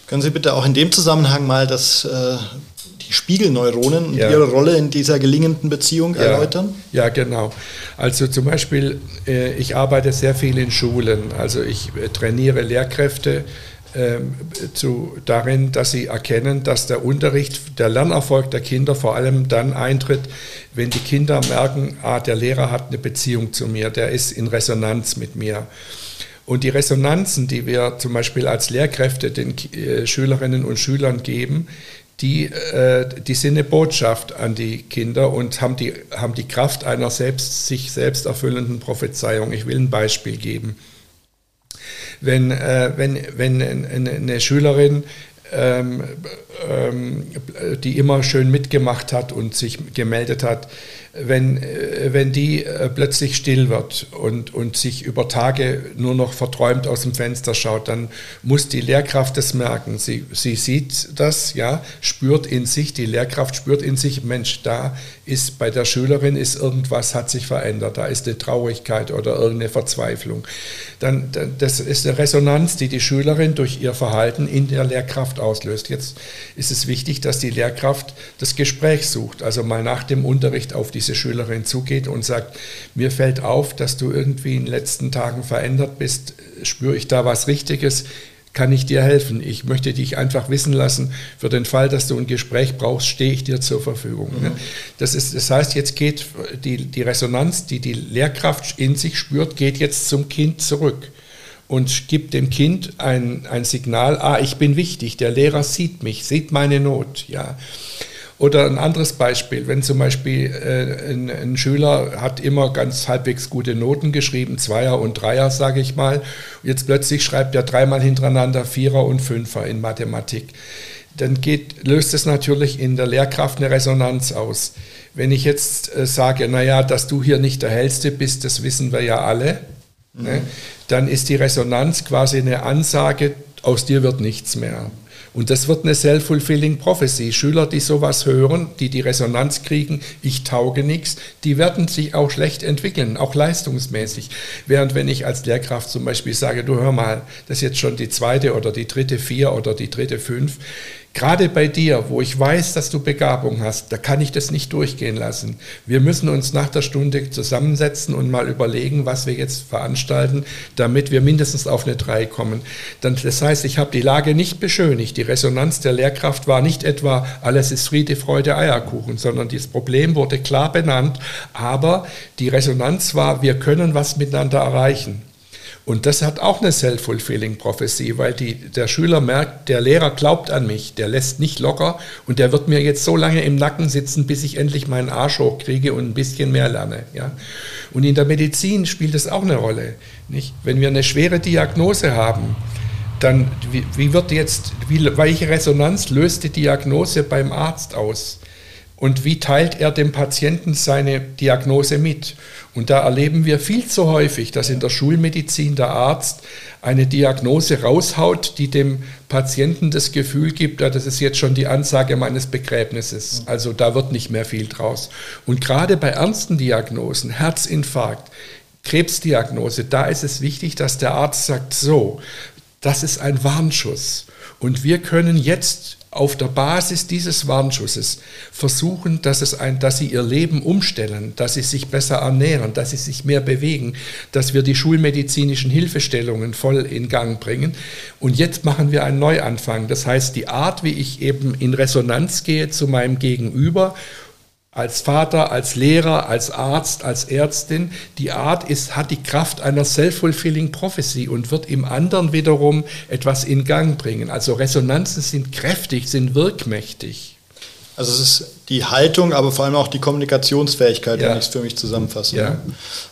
Speaker 2: Können Sie bitte auch in dem Zusammenhang mal das äh, die Spiegelneuronen und ja. ihre Rolle in dieser gelingenden Beziehung
Speaker 4: ja.
Speaker 2: erläutern?
Speaker 4: Ja, genau. Also zum Beispiel, äh, ich arbeite sehr viel in Schulen. Also ich äh, trainiere Lehrkräfte ähm, zu, darin, dass sie erkennen, dass der Unterricht, der Lernerfolg der Kinder vor allem dann eintritt, wenn die Kinder merken, ah, der Lehrer hat eine Beziehung zu mir, der ist in Resonanz mit mir. Und die Resonanzen, die wir zum Beispiel als Lehrkräfte den äh, Schülerinnen und Schülern geben, die, äh, die sind eine Botschaft an die Kinder und haben die, haben die Kraft einer selbst, sich selbst erfüllenden Prophezeiung. Ich will ein Beispiel geben. Wenn, äh, wenn, wenn eine Schülerin ähm, ähm, die immer schön mitgemacht hat und sich gemeldet hat, wenn, äh, wenn die äh, plötzlich still wird und, und sich über Tage nur noch verträumt aus dem Fenster schaut, dann muss die Lehrkraft das merken. Sie, sie sieht das, ja, spürt in sich, die Lehrkraft spürt in sich, Mensch, da ist bei der Schülerin ist irgendwas, hat sich verändert, da ist eine Traurigkeit oder irgendeine Verzweiflung. Dann, das ist eine Resonanz, die die Schülerin durch ihr Verhalten in der Lehrkraft auslöst. Jetzt ist es wichtig, dass die Lehrkraft das Gespräch sucht, also mal nach dem Unterricht auf die diese Schülerin zugeht und sagt, mir fällt auf, dass du irgendwie in den letzten Tagen verändert bist, spüre ich da was Richtiges, kann ich dir helfen? Ich möchte dich einfach wissen lassen, für den Fall, dass du ein Gespräch brauchst, stehe ich dir zur Verfügung. Mhm. Das, ist, das heißt, jetzt geht die, die Resonanz, die die Lehrkraft in sich spürt, geht jetzt zum Kind zurück und gibt dem Kind ein, ein Signal, ah, ich bin wichtig, der Lehrer sieht mich, sieht meine Not. Ja. Oder ein anderes Beispiel, wenn zum Beispiel äh, ein, ein, Schüler hat immer ganz halbwegs gute Noten geschrieben, Zweier und Dreier, sage ich mal, jetzt plötzlich schreibt er dreimal hintereinander Vierer und Fünfer in Mathematik. Dann geht, löst es natürlich in der Lehrkraft eine Resonanz aus. Wenn ich jetzt äh, sage, naja, dass du hier nicht der Hellste bist, das wissen wir ja alle, mhm. ne, dann ist die Resonanz quasi eine Ansage, aus dir wird nichts mehr. Und das wird eine self-fulfilling prophecy. Schüler, die sowas hören, die die Resonanz kriegen, ich tauge nichts, die werden sich auch schlecht entwickeln, auch leistungsmäßig. Während wenn ich als Lehrkraft zum Beispiel sage, du hör mal, das ist jetzt schon die zweite oder die dritte vier oder die dritte fünf, Gerade bei dir, wo ich weiß, dass du Begabung hast, da kann ich das nicht durchgehen lassen. Wir müssen uns nach der Stunde zusammensetzen und mal überlegen, was wir jetzt veranstalten, damit wir mindestens auf eine 3 kommen. Das heißt, ich habe die Lage nicht beschönigt. Die Resonanz der Lehrkraft war nicht etwa, alles ist Friede, Freude, Eierkuchen, sondern das Problem wurde klar benannt, aber die Resonanz war, wir können was miteinander erreichen. Und das hat auch eine self-fulfilling Prophecy, weil die, der Schüler merkt, der Lehrer glaubt an mich, der lässt nicht locker und der wird mir jetzt so lange im Nacken sitzen, bis ich endlich meinen Arsch hochkriege und ein bisschen mehr lerne. Ja? Und in der Medizin spielt das auch eine Rolle. Nicht? Wenn wir eine schwere Diagnose haben, dann wie, wie wird jetzt, wie, welche Resonanz löst die Diagnose beim Arzt aus? Und wie teilt er dem Patienten seine Diagnose mit? Und da erleben wir viel zu häufig, dass in der Schulmedizin der Arzt eine Diagnose raushaut, die dem Patienten das Gefühl gibt, ja, das ist jetzt schon die Ansage meines Begräbnisses. Also da wird nicht mehr viel draus. Und gerade bei ernsten Diagnosen, Herzinfarkt, Krebsdiagnose, da ist es wichtig, dass der Arzt sagt, so, das ist ein Warnschuss. Und wir können jetzt auf der Basis dieses Warnschusses versuchen, dass, es ein, dass sie ihr Leben umstellen, dass sie sich besser ernähren, dass sie sich mehr bewegen, dass wir die schulmedizinischen Hilfestellungen voll in Gang bringen. Und jetzt machen wir einen Neuanfang. Das heißt, die Art, wie ich eben in Resonanz gehe zu meinem Gegenüber als Vater, als Lehrer, als Arzt, als Ärztin. Die Art ist, hat die Kraft einer self-fulfilling prophecy und wird im anderen wiederum etwas in Gang bringen. Also Resonanzen sind kräftig, sind wirkmächtig.
Speaker 2: Also es ist die Haltung, aber vor allem auch die Kommunikationsfähigkeit, ja. wenn ich es für mich zusammenfasse. Ja.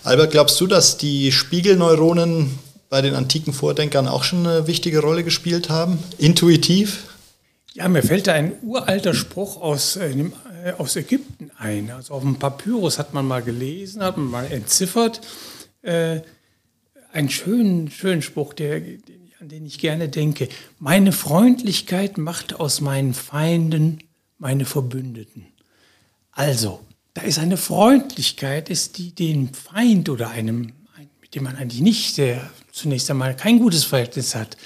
Speaker 2: Albert, glaubst du, dass die Spiegelneuronen bei den antiken Vordenkern auch schon eine wichtige Rolle gespielt haben? Intuitiv?
Speaker 3: Ja, mir fällt da ein uralter Spruch aus äh, einem äh, aus Ägypten ein. Also auf dem Papyrus hat man mal gelesen, hat man mal entziffert. Äh, einen schönen, schönen Spruch, der, an den ich gerne denke. Meine Freundlichkeit macht aus meinen Feinden meine Verbündeten. Also, da ist eine Freundlichkeit, ist die den Feind oder einem, mit dem man eigentlich nicht der zunächst einmal kein gutes Verhältnis hat,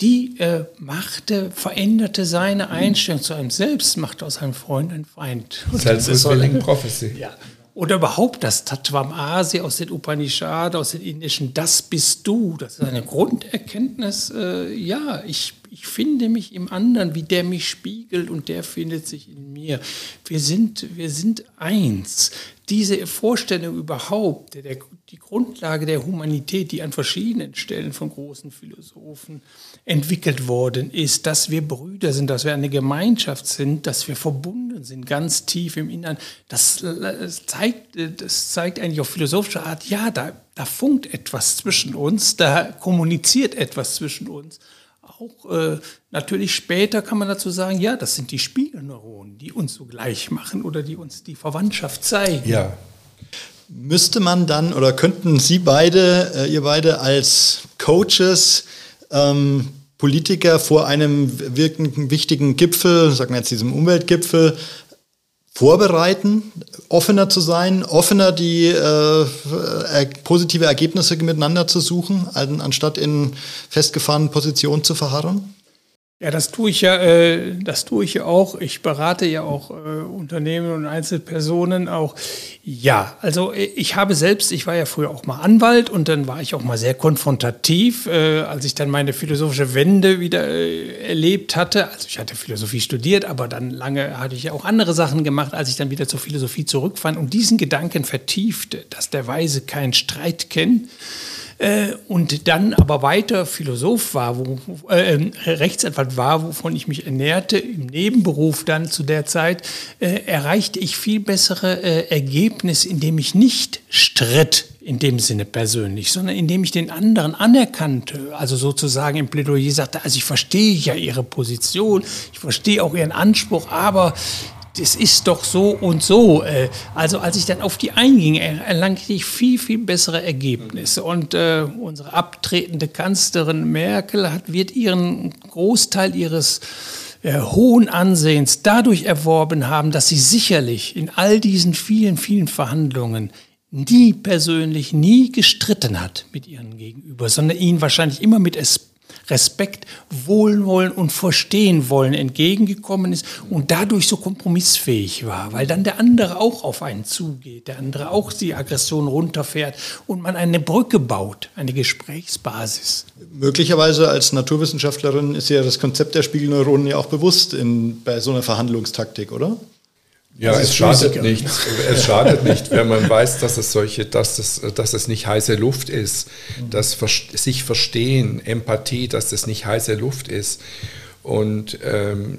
Speaker 3: die äh, machte, veränderte seine Einstellung zu einem selbst, machte aus einem Freund einen Feind.
Speaker 4: Self-fulfilling Prophecy.
Speaker 3: Ja. Oder überhaupt das Tattvam Asi aus den Upanishad, aus den indischen, das bist du. Das ist eine Grunderkenntnis. Äh, ja, ich, ich finde mich im anderen, wie der mich spiegelt und der findet sich in mir. Wir sind, wir sind eins. Diese Vorstellung überhaupt, der, die Grundlage der Humanität, die an verschiedenen Stellen von großen Philosophen entwickelt worden ist, dass wir Brüder sind, dass wir eine Gemeinschaft sind, dass wir verbunden sind, ganz tief im Innern, das, das zeigt, das zeigt eigentlich auf philosophische Art, ja, da, da funkt etwas zwischen uns, da kommuniziert etwas zwischen uns auch äh, natürlich später kann man dazu sagen, ja, das sind die Spiegelneuronen, die uns so gleich machen oder die uns die Verwandtschaft zeigen.
Speaker 2: Ja. Müsste man dann oder könnten Sie beide, äh, ihr beide als Coaches, ähm, Politiker vor einem wirkenden wichtigen Gipfel, sagen wir jetzt diesem Umweltgipfel, vorbereiten, offener zu sein, offener die äh, positive Ergebnisse miteinander zu suchen, anstatt in festgefahrenen Positionen zu verharren?
Speaker 3: Ja, das tue ich ja, äh, das tue ich ja auch. Ich berate ja auch äh, Unternehmen und Einzelpersonen auch. Ja, also äh, ich habe selbst, ich war ja früher auch mal Anwalt und dann war ich auch mal sehr konfrontativ, äh, als ich dann meine philosophische Wende wieder äh, erlebt hatte. Also ich hatte Philosophie studiert, aber dann lange hatte ich ja auch andere Sachen gemacht, als ich dann wieder zur Philosophie zurückfand und diesen Gedanken vertiefte, dass der Weise keinen Streit kennt äh, und dann aber weiter Philosoph war, wo, äh, Rechtsanwalt war, wovon ich mich ernährte, im Nebenberuf dann zu der Zeit, äh, erreichte ich viel bessere äh, Ergebnisse, indem ich nicht stritt in dem Sinne persönlich, sondern indem ich den anderen anerkannte, also sozusagen im Plädoyer sagte, also ich verstehe ja ihre Position, ich verstehe auch ihren Anspruch, aber das ist doch so und so. Äh, also als ich dann auf die einging, erlangte ich viel, viel bessere Ergebnisse. Und äh, unsere abtretende Kanzlerin Merkel hat, wird ihren Großteil ihres äh, hohen Ansehens dadurch erworben haben, dass sie sicherlich in all diesen vielen, vielen Verhandlungen nie persönlich, nie gestritten hat mit ihren Gegenüber, sondern ihnen wahrscheinlich immer mit es Respekt, Wohlwollen und Verstehen wollen entgegengekommen ist und dadurch so kompromissfähig war, weil dann der andere auch auf einen zugeht, der andere auch die Aggression runterfährt und man eine Brücke baut, eine Gesprächsbasis.
Speaker 2: Möglicherweise als Naturwissenschaftlerin ist ja das Konzept der Spiegelneuronen ja auch bewusst in, bei so einer Verhandlungstaktik, oder?
Speaker 4: Ja, es schadet nicht. Es schadet nicht, wenn man weiß, dass es solche, dass es, dass es nicht heiße Luft ist, dass sich verstehen, Empathie, dass das nicht heiße Luft ist. Und ähm,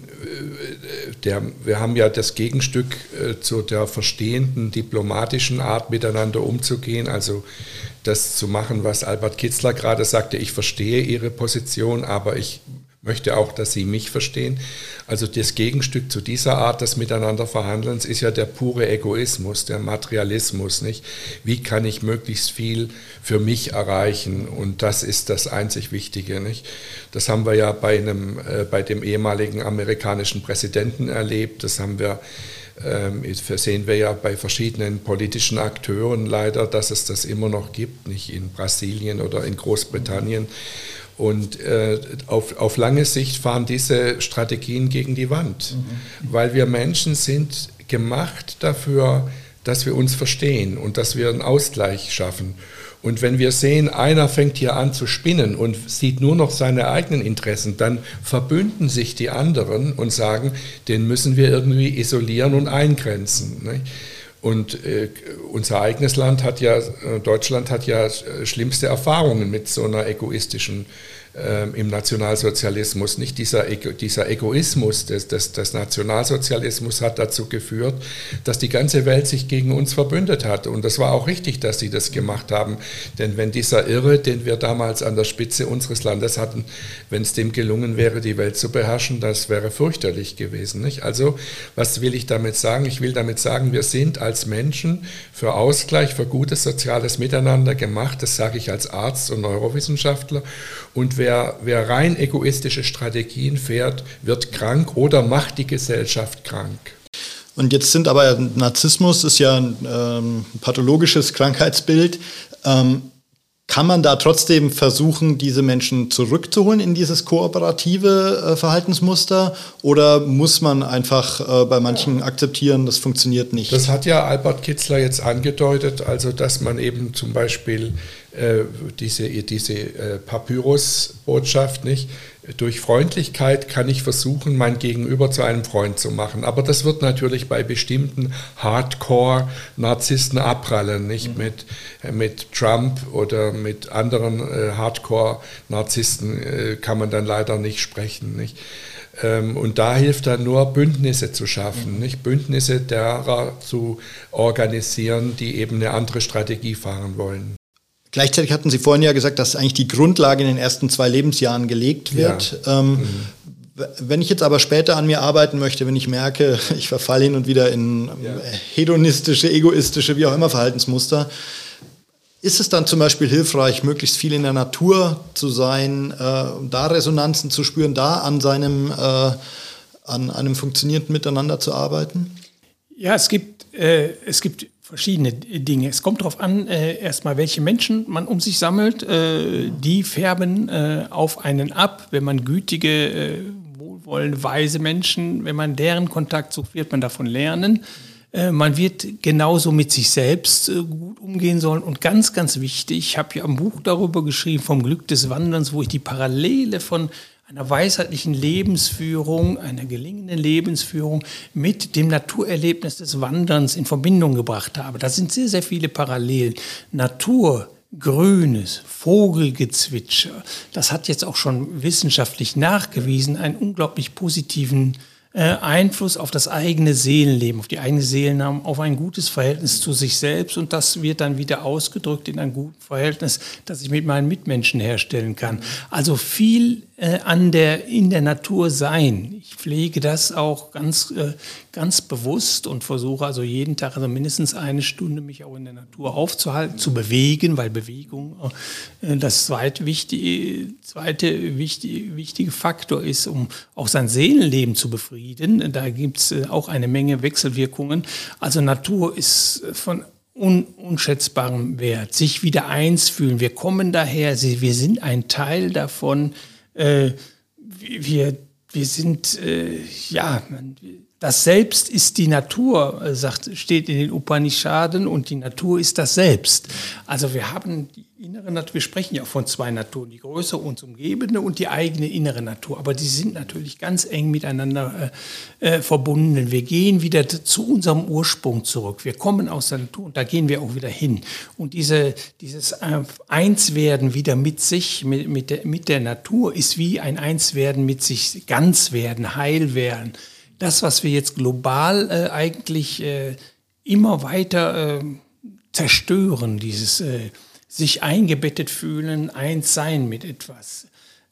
Speaker 4: der, wir haben ja das Gegenstück äh, zu der verstehenden diplomatischen Art, miteinander umzugehen, also das zu machen, was Albert Kitzler gerade sagte, ich verstehe Ihre Position, aber ich möchte auch, dass Sie mich verstehen. Also das Gegenstück zu dieser Art des Miteinanderverhandelns ist ja der pure Egoismus, der Materialismus. Nicht? Wie kann ich möglichst viel für mich erreichen? Und das ist das einzig Wichtige. Nicht? Das haben wir ja bei, einem, äh, bei dem ehemaligen amerikanischen Präsidenten erlebt. Das haben wir ähm, sehen wir ja bei verschiedenen politischen Akteuren leider, dass es das immer noch gibt, nicht in Brasilien oder in Großbritannien. Und äh, auf, auf lange Sicht fahren diese Strategien gegen die Wand, mhm. weil wir Menschen sind gemacht dafür, dass wir uns verstehen und dass wir einen Ausgleich schaffen. Und wenn wir sehen, einer fängt hier an zu spinnen und sieht nur noch seine eigenen Interessen, dann verbünden sich die anderen und sagen, den müssen wir irgendwie isolieren und eingrenzen. Ne? Und äh, unser eigenes Land hat ja, äh, Deutschland hat ja äh, schlimmste Erfahrungen mit so einer egoistischen ähm, im Nationalsozialismus. Nicht dieser, Ego, dieser Egoismus des, des, des, Nationalsozialismus hat dazu geführt, dass die ganze Welt sich gegen uns verbündet hat. Und das war auch richtig, dass sie das gemacht haben. Denn wenn dieser Irre, den wir damals an der Spitze unseres Landes hatten, wenn es dem gelungen wäre, die Welt zu beherrschen, das wäre fürchterlich gewesen. Nicht? Also, was will ich damit sagen? Ich will damit sagen, wir sind als Menschen für Ausgleich, für gutes soziales Miteinander gemacht. Das sage ich als Arzt und Neurowissenschaftler. Und wer, wer rein egoistische Strategien fährt, wird krank oder macht die Gesellschaft krank.
Speaker 2: Und jetzt sind aber Narzissmus ist ja ein ähm, pathologisches Krankheitsbild. Ähm, kann man da trotzdem versuchen, diese Menschen zurückzuholen in dieses kooperative äh, Verhaltensmuster? Oder muss man einfach äh, bei manchen akzeptieren, das funktioniert nicht?
Speaker 4: Das hat ja Albert Kitzler jetzt angedeutet, also dass man eben zum Beispiel äh, diese, diese äh, Papyrus-Botschaft, nicht? Durch Freundlichkeit kann ich versuchen, mein Gegenüber zu einem Freund zu machen. Aber das wird natürlich bei bestimmten Hardcore-Narzissten abprallen, nicht mhm. mit, äh, mit Trump oder mit anderen äh, Hardcore-Narzissten äh, kann man dann leider nicht sprechen. Nicht? Ähm, und da hilft dann nur, Bündnisse zu schaffen, mhm. nicht? Bündnisse derer zu organisieren, die eben eine andere Strategie fahren wollen.
Speaker 2: Gleichzeitig hatten Sie vorhin ja gesagt, dass eigentlich die Grundlage in den ersten zwei Lebensjahren gelegt wird. Ja. Ähm, mhm. Wenn ich jetzt aber später an mir arbeiten möchte, wenn ich merke, ich verfalle hin und wieder in ja. hedonistische, egoistische, wie auch immer Verhaltensmuster, ist es dann zum Beispiel hilfreich, möglichst viel in der Natur zu sein, äh, da Resonanzen zu spüren, da an seinem, äh, an einem funktionierenden Miteinander zu arbeiten?
Speaker 3: Ja, es gibt, äh, es gibt verschiedene Dinge. Es kommt darauf an, äh, erstmal, welche Menschen man um sich sammelt. Äh, die färben äh, auf einen ab. Wenn man gütige, äh, wohlwollende, weise Menschen, wenn man deren Kontakt sucht, wird man davon lernen. Äh, man wird genauso mit sich selbst äh, gut umgehen sollen. Und ganz, ganz wichtig, ich habe ja ein Buch darüber geschrieben, vom Glück des Wanderns, wo ich die Parallele von einer weisheitlichen Lebensführung, einer gelingenden Lebensführung mit dem Naturerlebnis des Wanderns in Verbindung gebracht habe. Da sind sehr, sehr viele Parallelen. Natur, Grünes, Vogelgezwitscher, das hat jetzt auch schon wissenschaftlich nachgewiesen, einen unglaublich positiven äh, Einfluss auf das eigene Seelenleben, auf die eigene Seelennahme, auf ein gutes Verhältnis zu sich selbst und das wird dann wieder ausgedrückt in ein gutes Verhältnis, das ich mit meinen Mitmenschen herstellen kann. Also viel äh, an der, in der Natur sein. Ich pflege das auch ganz, äh, ganz bewusst und versuche also jeden Tag also mindestens eine Stunde mich auch in der Natur aufzuhalten, zu bewegen, weil Bewegung äh, das zweite, wichtige, zweite wichtige, wichtige Faktor ist, um auch sein Seelenleben zu befrieden. Da gibt es äh, auch eine Menge Wechselwirkungen. Also Natur ist von un unschätzbarem Wert. Sich wieder eins fühlen. Wir kommen daher, wir sind ein Teil davon äh, wir, wir sind, äh, ja, das Selbst ist die Natur, äh, sagt, steht in den Upanishaden und die Natur ist das Selbst. Also wir haben die innere Natur, wir sprechen ja von zwei Naturen, die größere uns umgebende und die eigene innere Natur. Aber die sind natürlich ganz eng miteinander äh, äh, verbunden. Wir gehen wieder zu unserem Ursprung zurück. Wir kommen aus der Natur und da gehen wir auch wieder hin. Und diese, dieses äh, Einswerden wieder mit sich, mit, mit, der, mit der Natur, ist wie ein Einswerden mit sich, ganz werden, heil werden. Das, was wir jetzt global äh, eigentlich äh, immer weiter äh, zerstören, dieses sich eingebettet fühlen, eins sein mit etwas.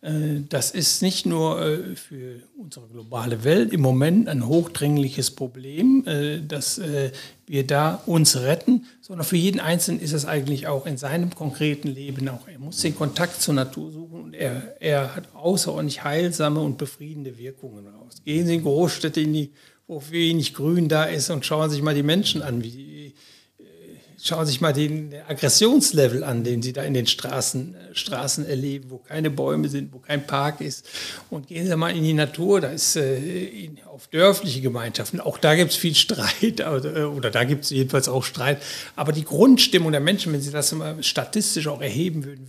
Speaker 3: Äh, das ist nicht nur äh, für unsere globale Welt im Moment ein hochdringliches Problem, äh, dass wir da uns retten, sondern für jeden Einzelnen ist es eigentlich auch in seinem konkreten Leben auch. Er muss den Kontakt zur Natur suchen und er, er hat außerordentlich heilsame und befriedende Wirkungen raus. Gehen Sie in Großstädte, in die, wo wenig Grün da ist und schauen sich mal die Menschen an, wie die schauen Sie sich mal den Aggressionslevel an, den Sie da in den Straßen, äh, Straßen erleben, wo keine Bäume sind, wo kein Park ist. Und gehen Sie mal in die Natur, da ist äh, auf dörfliche Gemeinschaften, auch da gibt es viel Streit, oder, äh, oder da gibt es jedenfalls auch Streit. Aber die Grundstimmung der Menschen, wenn Sie das mal statistisch auch erheben würden,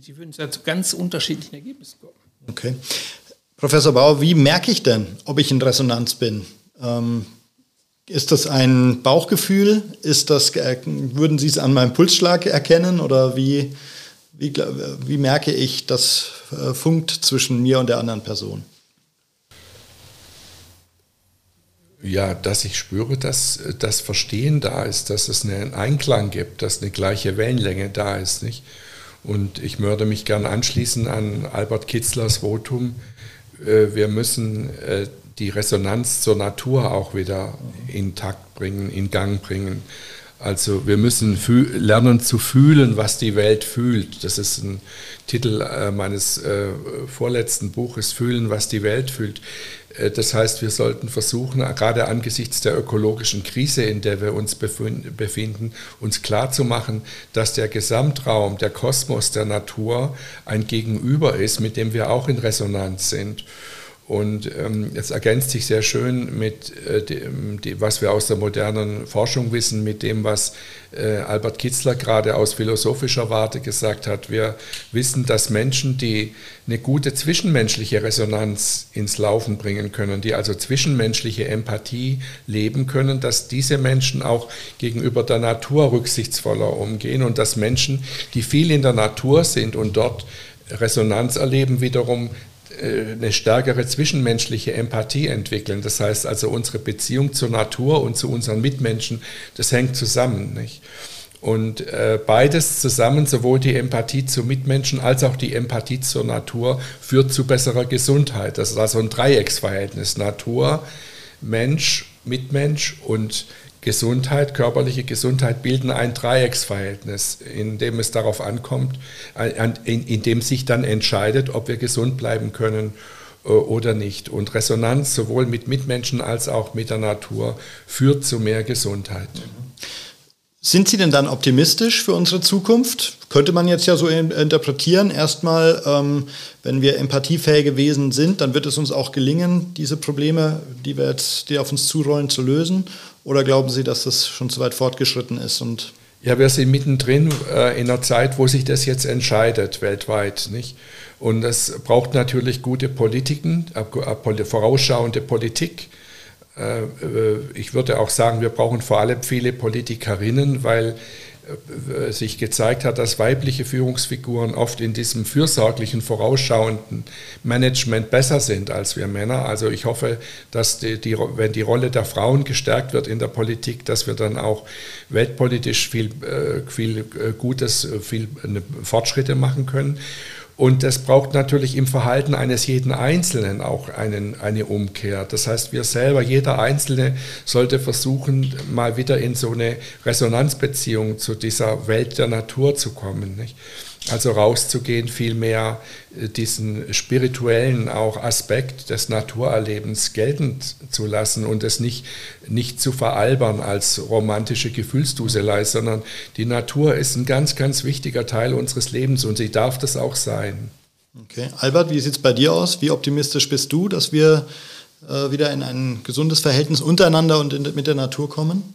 Speaker 3: Sie würden zu ganz unterschiedlichen Ergebnissen kommen.
Speaker 2: Okay. Professor Bauer, wie merke ich denn, ob ich in Resonanz bin? Ähm, ist das ein Bauchgefühl? Ist das, äh, würden Sie es an meinem Pulsschlag erkennen oder wie, wie, wie merke ich, das äh, funkt zwischen mir und der anderen Person?
Speaker 4: Ja, dass ich spüre, dass das Verstehen da ist, dass es einen Einklang gibt, dass eine gleiche Wellenlänge da ist. Nicht? Und ich würde mich gern anschließen an Albert Kitzlers Votum. Äh, wir müssen die Resonanz zur Natur auch wieder intakt bringen, in Gang bringen. Also wir müssen lernen zu fühlen, was die Welt fühlt. Das ist ein Titel äh, meines äh, vorletzten Buches, Fühlen, was die Welt fühlt. Äh, das heißt, wir sollten versuchen, gerade angesichts der ökologischen Krise, in der wir uns befinden, uns klarzumachen, dass der Gesamtraum, der Kosmos der Natur ein Gegenüber ist, mit dem wir auch in Resonanz sind. Und ähm, es ergänzt sich sehr schön mit äh, dem, die, was wir aus der modernen Forschung wissen, mit dem, was äh, Albert Kitzler gerade aus philosophischer Warte gesagt hat. Wir wissen, dass Menschen, die eine gute zwischenmenschliche Resonanz ins Laufen bringen können, die also zwischenmenschliche Empathie leben können, dass diese Menschen auch gegenüber der Natur rücksichtsvoller umgehen und dass Menschen, die viel in der Natur sind und dort Resonanz erleben, wiederum eine stärkere zwischenmenschliche Empathie entwickeln. Das heißt also, unsere Beziehung zur Natur und zu unseren Mitmenschen, das hängt zusammen. Nicht? Und äh, beides zusammen, sowohl die Empathie zu Mitmenschen als auch die Empathie zur Natur, führt zu besserer Gesundheit. Das ist also ein Dreiecksverhältnis. Natur, Mensch, Mitmensch und Gesundheit, körperliche Gesundheit bilden ein Dreiecksverhältnis, in dem es darauf ankommt, in, dem sich dann entscheidet, ob wir gesund bleiben können äh, oder nicht. Und Resonanz sowohl mit Mitmenschen als auch mit der Natur führt zu mehr Gesundheit.
Speaker 2: Sind Sie denn dann optimistisch für unsere Zukunft? Könnte man jetzt ja so interpretieren. Erstmal, ähm, wenn wir empathiefähige Wesen sind, dann wird es uns auch gelingen, diese Probleme, die wir jetzt, die auf uns zurollen, zu lösen. Oder glauben Sie, dass das schon zu weit fortgeschritten ist? Und
Speaker 4: ja, wir sind mittendrin äh, in einer Zeit, wo sich das jetzt entscheidet weltweit. Nicht? Und es braucht natürlich gute Politiken, äh, vorausschauende Politik. Äh, äh, ich würde auch sagen, wir brauchen vor allem viele Politikerinnen, weil äh, sich gezeigt hat, dass weibliche Führungsfiguren oft in diesem fürsorglichen, vorausschauenden Management besser sind als wir Männer. Also ich hoffe, dass die, die, wenn die Rolle der Frauen gestärkt wird in der Politik, dass wir dann auch weltpolitisch viel, äh, viel Gutes, viel Fortschritte machen können. Und das braucht natürlich im Verhalten eines jeden Einzelnen auch einen, eine Umkehr. Das heißt, wir selber, jeder Einzelne sollte versuchen, mal wieder in so eine Resonanzbeziehung zu dieser Welt der Natur zu kommen. Nicht? Also rauszugehen, vielmehr äh, diesen spirituellen auch Aspekt des Naturerlebens geltend zu lassen und es nicht, nicht zu veralbern als romantische Gefühlsduselei, sondern die Natur ist ein ganz, ganz wichtiger Teil unseres Lebens und sie darf das auch sein.
Speaker 2: Okay. Albert, wie sieht es bei dir aus? Wie optimistisch bist du, dass wir äh, wieder in ein gesundes Verhältnis untereinander und in, mit der Natur kommen?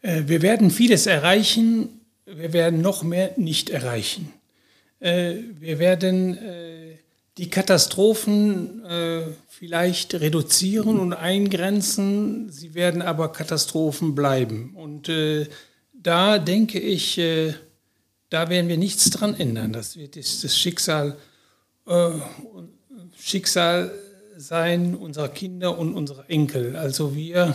Speaker 3: Äh, wir werden vieles erreichen, wir werden noch mehr nicht erreichen. Äh, wir werden äh, die Katastrophen äh, vielleicht reduzieren und eingrenzen, sie werden aber Katastrophen bleiben. Und da denke ich, da werden wir nichts dran ändern. Das wird das Schicksal, Schicksal sein unserer Kinder und unserer Enkel. Also wir,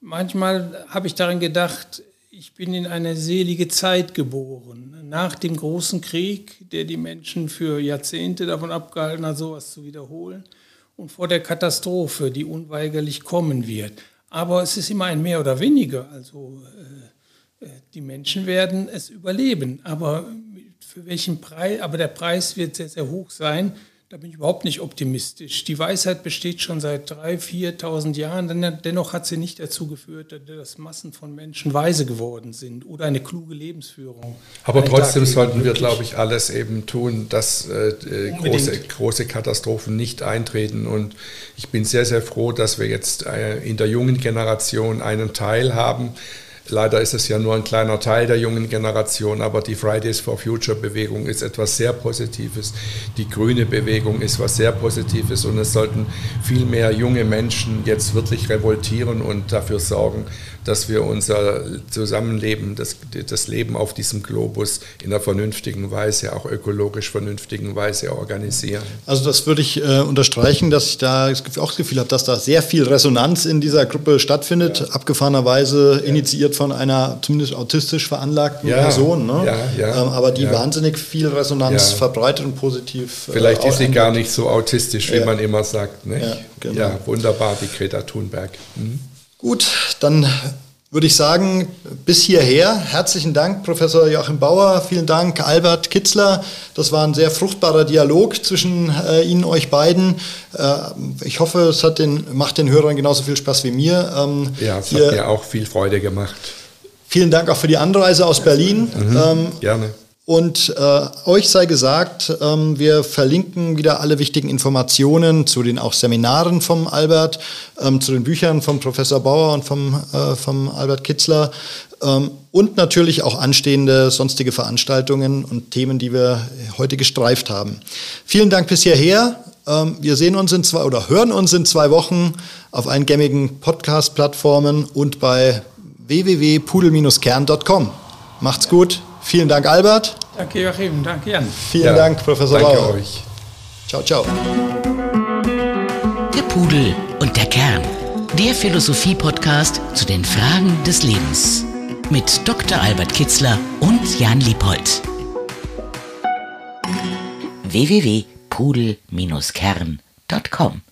Speaker 3: manchmal habe ich daran gedacht, ich bin in eine selige Zeit geboren, nach dem großen Krieg, der die Menschen für Jahrzehnte davon abgehalten hat, sowas zu wiederholen, und vor der Katastrophe, die unweigerlich kommen wird. Aber es ist immer ein mehr oder weniger. Also äh, äh die Menschen werden es überleben, aber für welchen Preis? Aber der Preis wird sehr, sehr hoch sein. Da bin ich überhaupt nicht optimistisch. Die Weisheit besteht schon seit 3.000, 4.000 Jahren. Dennoch hat sie nicht dazu geführt, dass Massen von Menschen weise geworden sind oder eine kluge Lebensführung.
Speaker 4: Aber trotzdem sollten wir, glaube ich, alles eben tun, dass äh, äh große, große Katastrophen nicht eintreten. Und ich bin sehr, sehr froh, dass wir jetzt äh, in der jungen Generation einen Teil haben, Leider ist es ja nur ein kleiner Teil der jungen Generation, aber die Fridays for Future Bewegung ist etwas sehr Positives. Die grüne Bewegung ist was sehr Positives und es sollten viel mehr junge Menschen jetzt wirklich revoltieren und dafür sorgen, dass wir unser Zusammenleben, das, das Leben auf diesem Globus in einer vernünftigen Weise, auch ökologisch vernünftigen Weise organisieren.
Speaker 2: Also das würde ich äh, unterstreichen, dass ich da auch das Gefühl habe, dass da sehr viel Resonanz in dieser Gruppe stattfindet, ja. abgefahrenerweise ja. initiiert von einer zumindest autistisch veranlagten ja. Person, ne? ähm, aber die wahnsinnig viel Resonanz verbreitet und positiv.
Speaker 4: Äh, Vielleicht ist sie gar nicht so autistisch, wie man immer sagt. Nicht? Ja, genau. ja, wunderbar, die Greta Thunberg. Mhm.
Speaker 2: Gut, dann würde ich sagen, bis hierher. Herzlichen Dank, Professor Joachim Bauer. Vielen Dank, Albert Kitzler. Das war ein sehr fruchtbarer Dialog zwischen äh, Ihnen, euch beiden. Äh, ich hoffe, es hat den, macht den Hörern genauso viel Spaß wie mir.
Speaker 4: Ähm, ja, es hat mir auch viel Freude gemacht.
Speaker 2: Vielen Dank auch für die Anreise aus Berlin.
Speaker 4: Mhm, ähm, gerne.
Speaker 2: Und äh, euch sei gesagt, ähm, wir verlinken wieder alle wichtigen Informationen zu den auch Seminaren vom Albert, ähm, zu den Büchern vom Professor Bauer und vom, äh, vom Albert Kitzler ähm, und natürlich auch anstehende sonstige Veranstaltungen und Themen, die wir heute gestreift haben. Vielen Dank bis hierher. Ähm, wir sehen uns in zwei oder hören uns in zwei Wochen auf allen gängigen Podcast-Plattformen und bei www.pudel-kern.com. Macht's gut. Vielen Dank, Albert.
Speaker 3: Danke, Joachim. Danke, Jan.
Speaker 2: Vielen ja, Dank, Professor
Speaker 4: danke
Speaker 2: Bauer.
Speaker 4: euch.
Speaker 2: Ciao, ciao.
Speaker 1: Der Pudel und der Kern. Der Philosophie-Podcast zu den Fragen des Lebens. Mit Dr. Albert Kitzler und Jan Liebold. www.pudel-kern.com